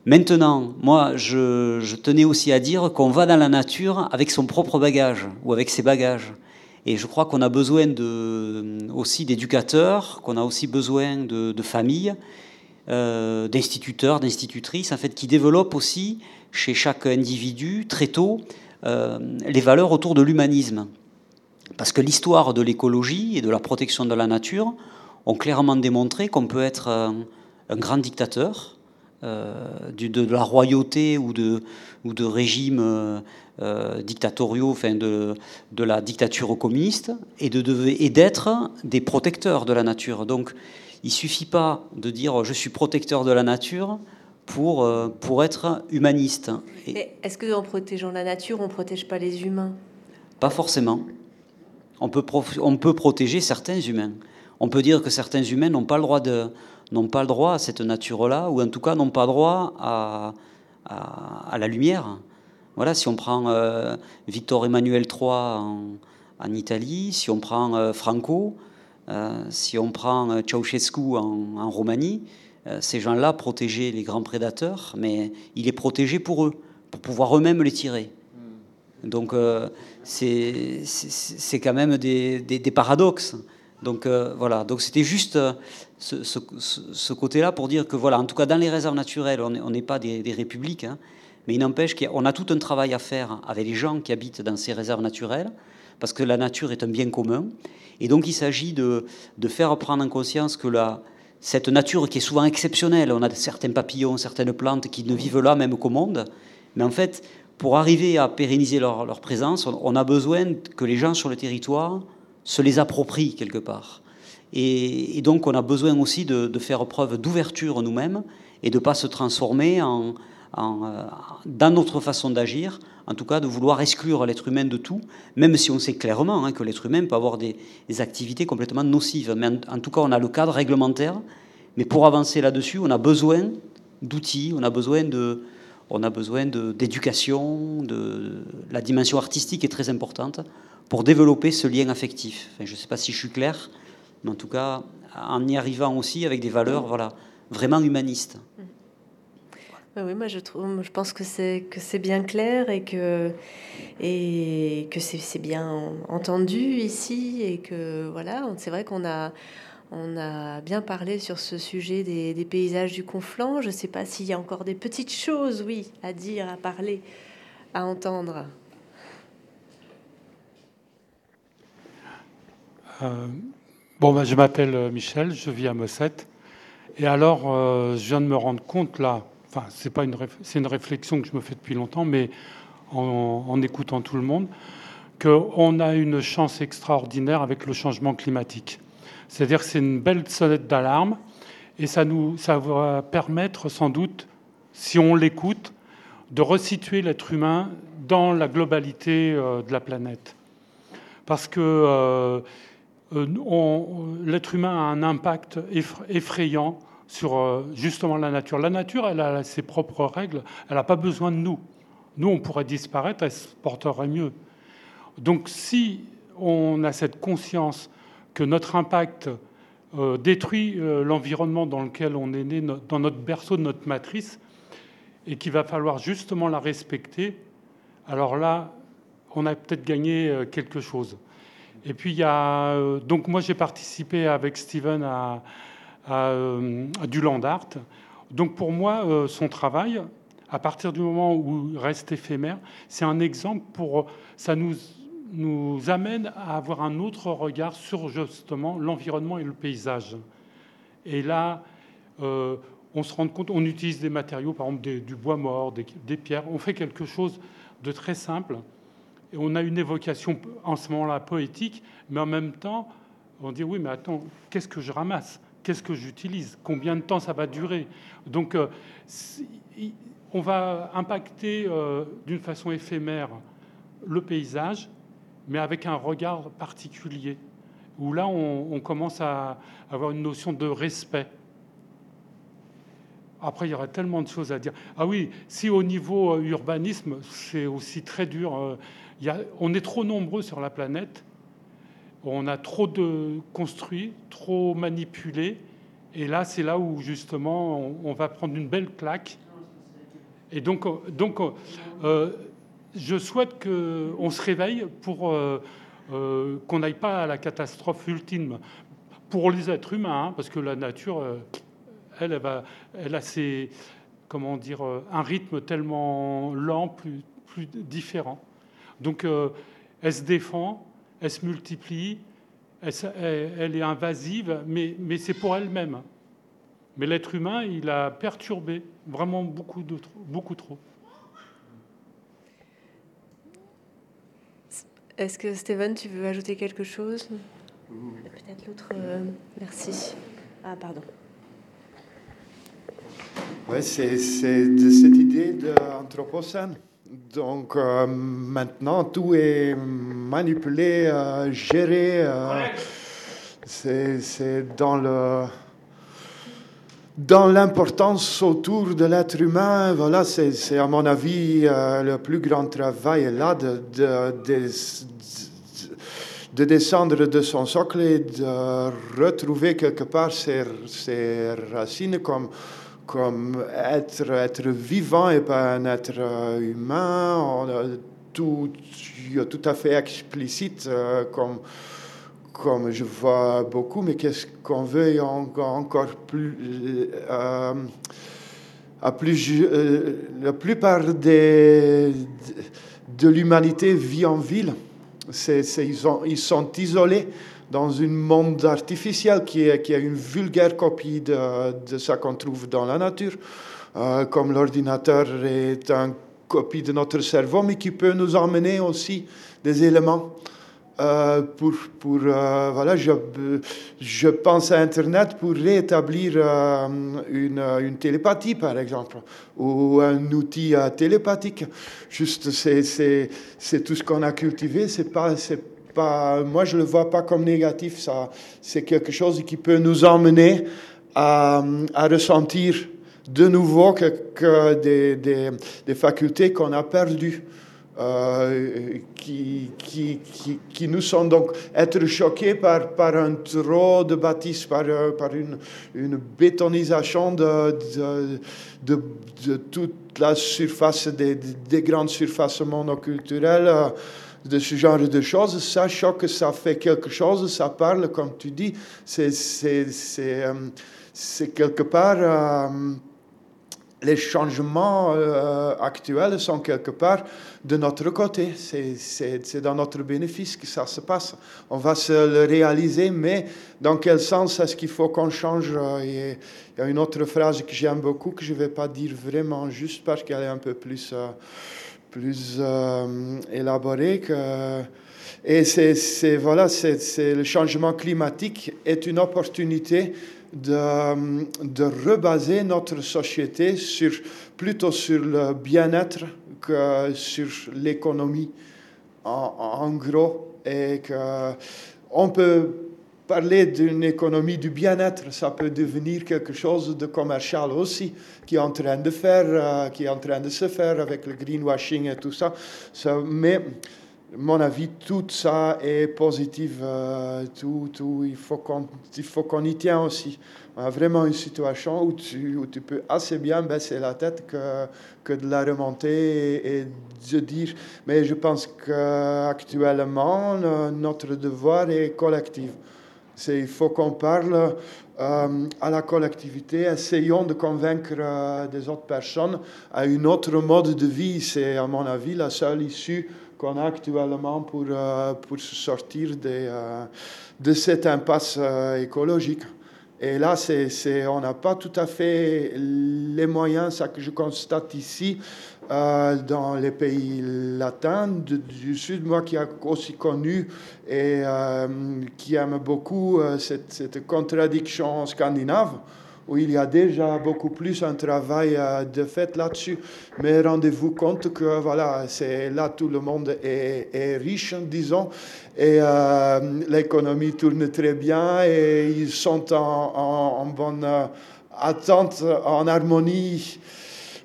C: Maintenant, moi, je, tenais aussi à dire qu'on va dans la nature avec son propre bagage ou avec ses bagages. Et je crois qu'on a besoin aussi d'éducateurs, qu'on a aussi besoin de, familles, euh, d'instituteurs, d'institutrices, en fait, qui développent aussi chez chaque individu très tôt euh, les valeurs autour de l'humanisme. Parce que l'histoire de l'écologie et de la protection de la nature ont clairement démontré qu'on peut être un, grand dictateur euh, de, la royauté ou de, ou de régimes euh, euh, dictatoriaux, enfin de, de, la dictature communiste, et d'être des protecteurs de la nature. Donc il ne suffit pas de dire je suis protecteur de la nature pour, pour être humaniste.
A: Est-ce qu'en protégeant la nature, on ne protège pas les humains?
C: Pas forcément on peut, on peut protéger certains humains. On peut dire que certains humains n'ont pas le droit de n'ont pas le droit à cette nature-là, ou en tout cas n'ont pas droit à, à, la lumière. Voilà, si on prend euh, Victor Emmanuel III en, Italie, si on prend euh, Franco, euh, si on prend Ceausescu en, en Roumanie, ces gens-là protégeaient les grands prédateurs, mais il est protégé pour eux, pour pouvoir eux-mêmes les tirer. Donc c'est quand même des, des, paradoxes. Donc euh, voilà, donc c'était juste euh, ce, côté-là pour dire que voilà, en tout cas dans les réserves naturelles, on n'est pas des, des républiques, hein, mais il n'empêche qu'on a tout un travail à faire avec les gens qui habitent dans ces réserves naturelles parce que la nature est un bien commun. Et donc il s'agit de, faire prendre en conscience que cette nature qui est souvent exceptionnelle, on a certains papillons, certaines plantes qui ne vivent là même qu'au monde, mais en fait, pour arriver à pérenniser leur, présence, on, a besoin que les gens sur le territoire se les approprient quelque part. Et, donc on a besoin aussi de, faire preuve d'ouverture nous-mêmes et de ne pas se transformer en, euh, dans notre façon d'agir, en tout cas de vouloir exclure l'être humain de tout, même si on sait clairement hein, que l'être humain peut avoir des, activités complètement nocives. Mais en, tout cas, on a le cadre réglementaire. Mais pour avancer là-dessus, on a besoin d'outils, on a besoin de, on a besoin d'éducation, de, la dimension artistique est très importante pour développer ce lien affectif. je ne sais pas si je suis clair, mais en tout cas, en y arrivant aussi avec des valeurs, voilà, vraiment humanistes.
A: Oui, moi je trouve, je pense que c'est que c'est bien clair et que et que c'est bien entendu ici et que voilà, c'est vrai qu'on a on a bien parlé sur ce sujet des, paysages du Conflent. Je ne sais pas s'il y a encore des petites choses, oui, à dire, à parler, à entendre.
N: Euh, bon, ben, je m'appelle euh, Michel, je vis à Mossette. Et alors, euh, je viens de me rendre compte là c'est une réflexion que je me fais depuis longtemps, mais en, écoutant tout le monde, qu'on a une chance extraordinaire avec le changement climatique. C'est-à-dire que c'est une belle sonnette d'alarme et ça, nous, ça va permettre sans doute, si on l'écoute, de resituer l'être humain dans la globalité euh, de la planète. Parce que euh, euh, l'être humain a un impact effrayant sur justement la nature. La nature, elle a ses propres règles, elle n'a pas besoin de nous. Nous, on pourrait disparaître, elle se porterait mieux. Donc si on a cette conscience que notre impact euh, détruit euh, l'environnement dans lequel on est né, dans notre berceau, notre matrice, et qu'il va falloir justement la respecter, alors là, on a peut-être gagné quelque chose. Et puis il y a donc moi j'ai participé avec Steven à, euh, du land art. Donc pour moi, euh, son travail, à partir du moment où il reste éphémère, c'est un exemple pour ça nous nous amène à avoir un autre regard sur justement l'environnement et le paysage. Et là, euh, on se rend compte, on utilise des matériaux, par exemple du bois mort, des, pierres, on fait quelque chose de très simple. Et on a une évocation en ce moment-là poétique, mais en même temps, on dit oui, mais attends, qu'est-ce que je ramasse? Qu'est-ce que j'utilise, combien de temps ça va durer? Donc, euh, on va impacter euh, d'une façon éphémère le paysage, mais avec un regard particulier, où là, on, commence à avoir une notion de respect. Après, il y aurait tellement de choses à dire. Ah oui, si au niveau euh, urbanisme, c'est aussi très dur. on est trop nombreux sur la planète on a trop de construit, trop manipulé. Et là, c'est là où justement on, va prendre une belle claque. Et donc, donc euh, je souhaite qu'on se réveille pour euh, euh, qu'on n'aille pas à la catastrophe ultime pour les êtres humains, hein, parce que la nature, elle, elle, a ses, comment dire, un rythme tellement lent, plus, différent. Donc, elle se défend, elle se multiplie, elle, est invasive, mais, c'est pour elle-même. Mais l'être humain, il a perturbé vraiment beaucoup, beaucoup trop.
A: Est-ce que Steven, tu veux ajouter quelque chose? Peut-être l'autre. Euh, merci. Ah, pardon.
D: Oui, c'est de cette idée d'anthropocène. Donc euh, maintenant, tout est manipulé, euh, géré. Euh, c'est dans le dans l'importance autour de l'être humain, voilà, c'est à mon avis le plus grand travail là de, de, de, de, descendre de son socle et de retrouver quelque part ses, racines comme être, vivant et pas un être euh, humain, tout, tout à fait explicite, euh, comme, comme je vois beaucoup, mais qu'est-ce qu'on veut encore plus... Euh, à plus la plupart de l'humanité vit en ville. ils, sont isolés dans un monde artificiel qui est, une vulgaire copie de, de ce qu'on trouve dans la nature. comme l'ordinateur est une copie de notre cerveau, mais qui peut nous emmener aussi des éléments euh, pour, pour euh, voilà, je, je, pense à Internet pour rétablir euh, une, une, télépathie, par exemple, ou un outil télépathique. Juste, c'est tout ce qu'on a cultivé. C'est pas, pas, moi, je le vois pas comme négatif. Ça, c'est quelque chose qui peut nous emmener à, à ressentir de nouveau que, que des, des, des facultés qu'on a perdues. Euh, qui, nous sont donc être choqués par, un trop de bâtisse, par, euh, une, bétonisation de, toute la surface, des, des, grandes surfaces monoculturelles, euh, de ce genre de choses. Ça choque, ça fait quelque chose, ça parle, comme tu dis, c'est quelque part les changements euh, actuels sont quelque part de notre côté. C'est dans notre bénéfice que ça se passe. On va se le réaliser, mais dans quel sens est-ce qu'il faut qu'on change Il y a une autre phrase que j'aime beaucoup, que je ne vais pas dire vraiment juste parce qu'elle est un peu plus, euh, plus euh, élaborée. Et c'est voilà, c'est le changement climatique est une opportunité de, de rebaser notre société sur, plutôt sur le bien-être que sur l'économie, en, gros. Et qu'on peut parler d'une économie du bien-être, ça peut devenir quelque chose de commercial aussi, qui est en train de faire, euh, qui est en train de se faire avec le greenwashing et tout ça. ça mais mon avis, tout ça est positif. Euh, tout, tout, il faut qu'on y tienne aussi. On a vraiment une situation où tu, où tu peux assez bien baisser la tête que, que de la remonter et, de dire. Mais je pense qu'actuellement, notre devoir est collectif. Il faut qu'on parle euh, à la collectivité, essayons de convaincre euh, des autres personnes à une autre mode de vie. C'est, à mon avis, la seule issue qu'on a actuellement pour, euh, pour sortir euh, de cette impasse euh, écologique. Et là, c'est, on n'a pas tout à fait les moyens, ça que je constate ici, dans les pays latins du Sud, moi qui ai aussi connu et qui aime beaucoup cette contradiction scandinave où il y a déjà beaucoup plus un travail euh, de fait là-dessus. Mais rendez-vous compte que voilà, c'est là tout le monde est, riche, disons, et euh, l'économie tourne très bien et ils sont en, bonne euh, attente, en harmonie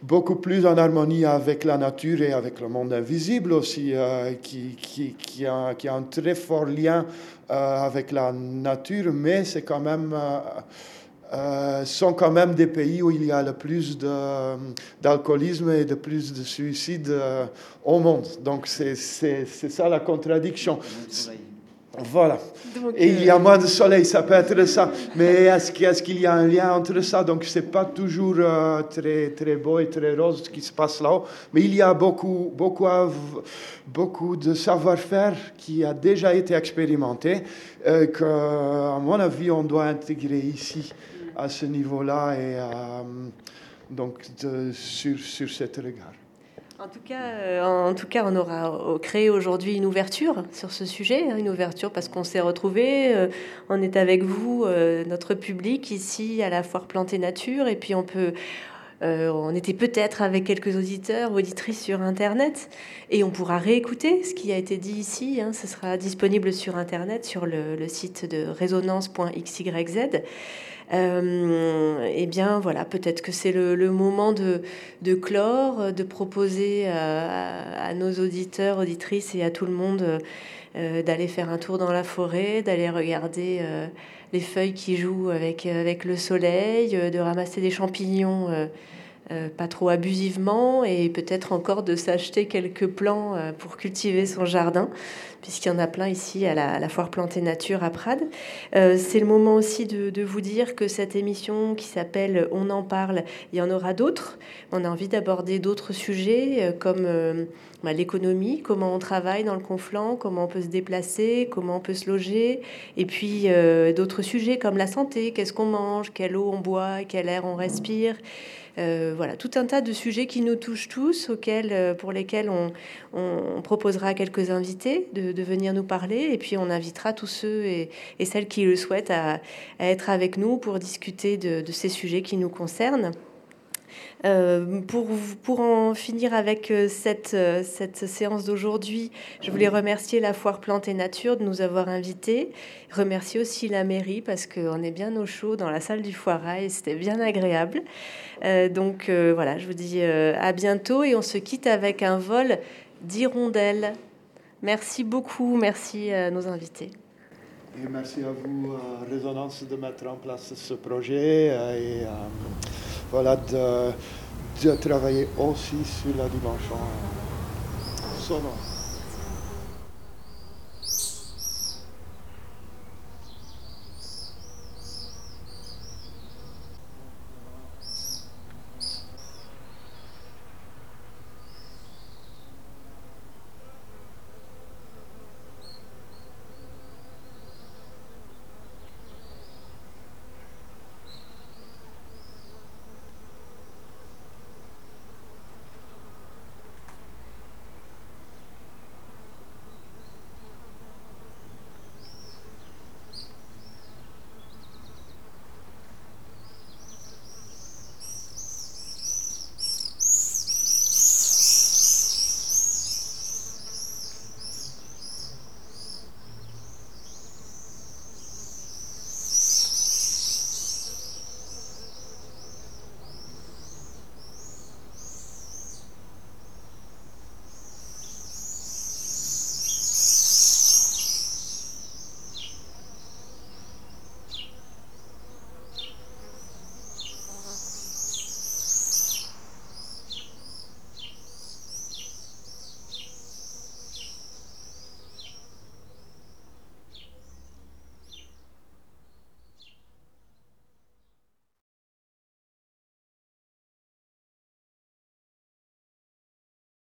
D: beaucoup plus en harmonie avec la nature et avec le monde invisible aussi, qui, a, un très fort lien avec la nature, mais c'est quand même sont quand même des pays où il y a le plus d'alcoolisme et de plus de suicides euh, au monde. Donc c'est ça la contradiction. Voilà. et il y a euh, moins de soleil, ça peut être ça. Mais est-ce qu'il y a un lien entre ça? Donc, ce n'est pas toujours très, très beau et très rose ce qui se passe là-haut. Mais il y a beaucoup, beaucoup, beaucoup de savoir-faire qui a déjà été expérimenté, que, à mon avis, on doit intégrer ici à ce niveau-là et euh, donc sur, sur cet regard.
A: En tout, cas, euh, en tout cas, on aura créé aujourd'hui une ouverture sur ce sujet, hein, une ouverture parce qu'on s'est retrouvés, euh, on est avec vous, notre public ici à la foire Plantée Nature, et puis on peut, on était peut-être avec quelques auditeurs, auditrices sur Internet, et on pourra réécouter ce qui a été dit ici. Hein, ce sera disponible sur Internet, sur le site de résonance.xyz. Euh, eh bien voilà, peut-être que c'est le, moment de, de, clore, de proposer à, nos auditeurs, auditrices et à tout le monde euh, d'aller faire un tour dans la forêt, d'aller regarder euh, les feuilles qui jouent avec, avec le soleil, de ramasser des champignons euh, pas trop abusivement et peut-être encore de s'acheter quelques plants euh, pour cultiver son jardin, puisqu'il y en a plein ici à la, foire Plantée Nature à Prades. Euh, c'est le moment aussi de, vous dire que cette émission qui s'appelle On en parle, il y en aura d'autres. On a envie d'aborder d'autres sujets comme bah, l'économie, comment on travaille dans le Conflent, comment on peut se déplacer, comment on peut se loger, et puis d'autres sujets comme la santé, qu'est-ce qu'on mange, quelle eau on boit, quel air on respire. Euh, voilà, tout un tas de sujets qui nous touchent tous, auxquels, euh, pour lesquels on, proposera quelques invités de, venir nous parler, et puis on invitera tous ceux et, celles qui le souhaitent à, être avec nous pour discuter de, ces sujets qui nous concernent. Euh, pour, pour en finir avec cette, cette séance d'aujourd'hui, je voulais remercier la Foire Plante et Nature de nous avoir invités. Remercier aussi la mairie parce qu'on est bien au chaud dans la salle du foirail et c'était bien agréable. Euh, donc euh, voilà, je vous dis euh, à bientôt et on se quitte avec un vol d'hirondelles. Merci beaucoup, merci à nos invités.
D: Et merci à vous, Résonance, de mettre en place ce projet et voilà, de, de, travailler aussi sur la dimension sonore.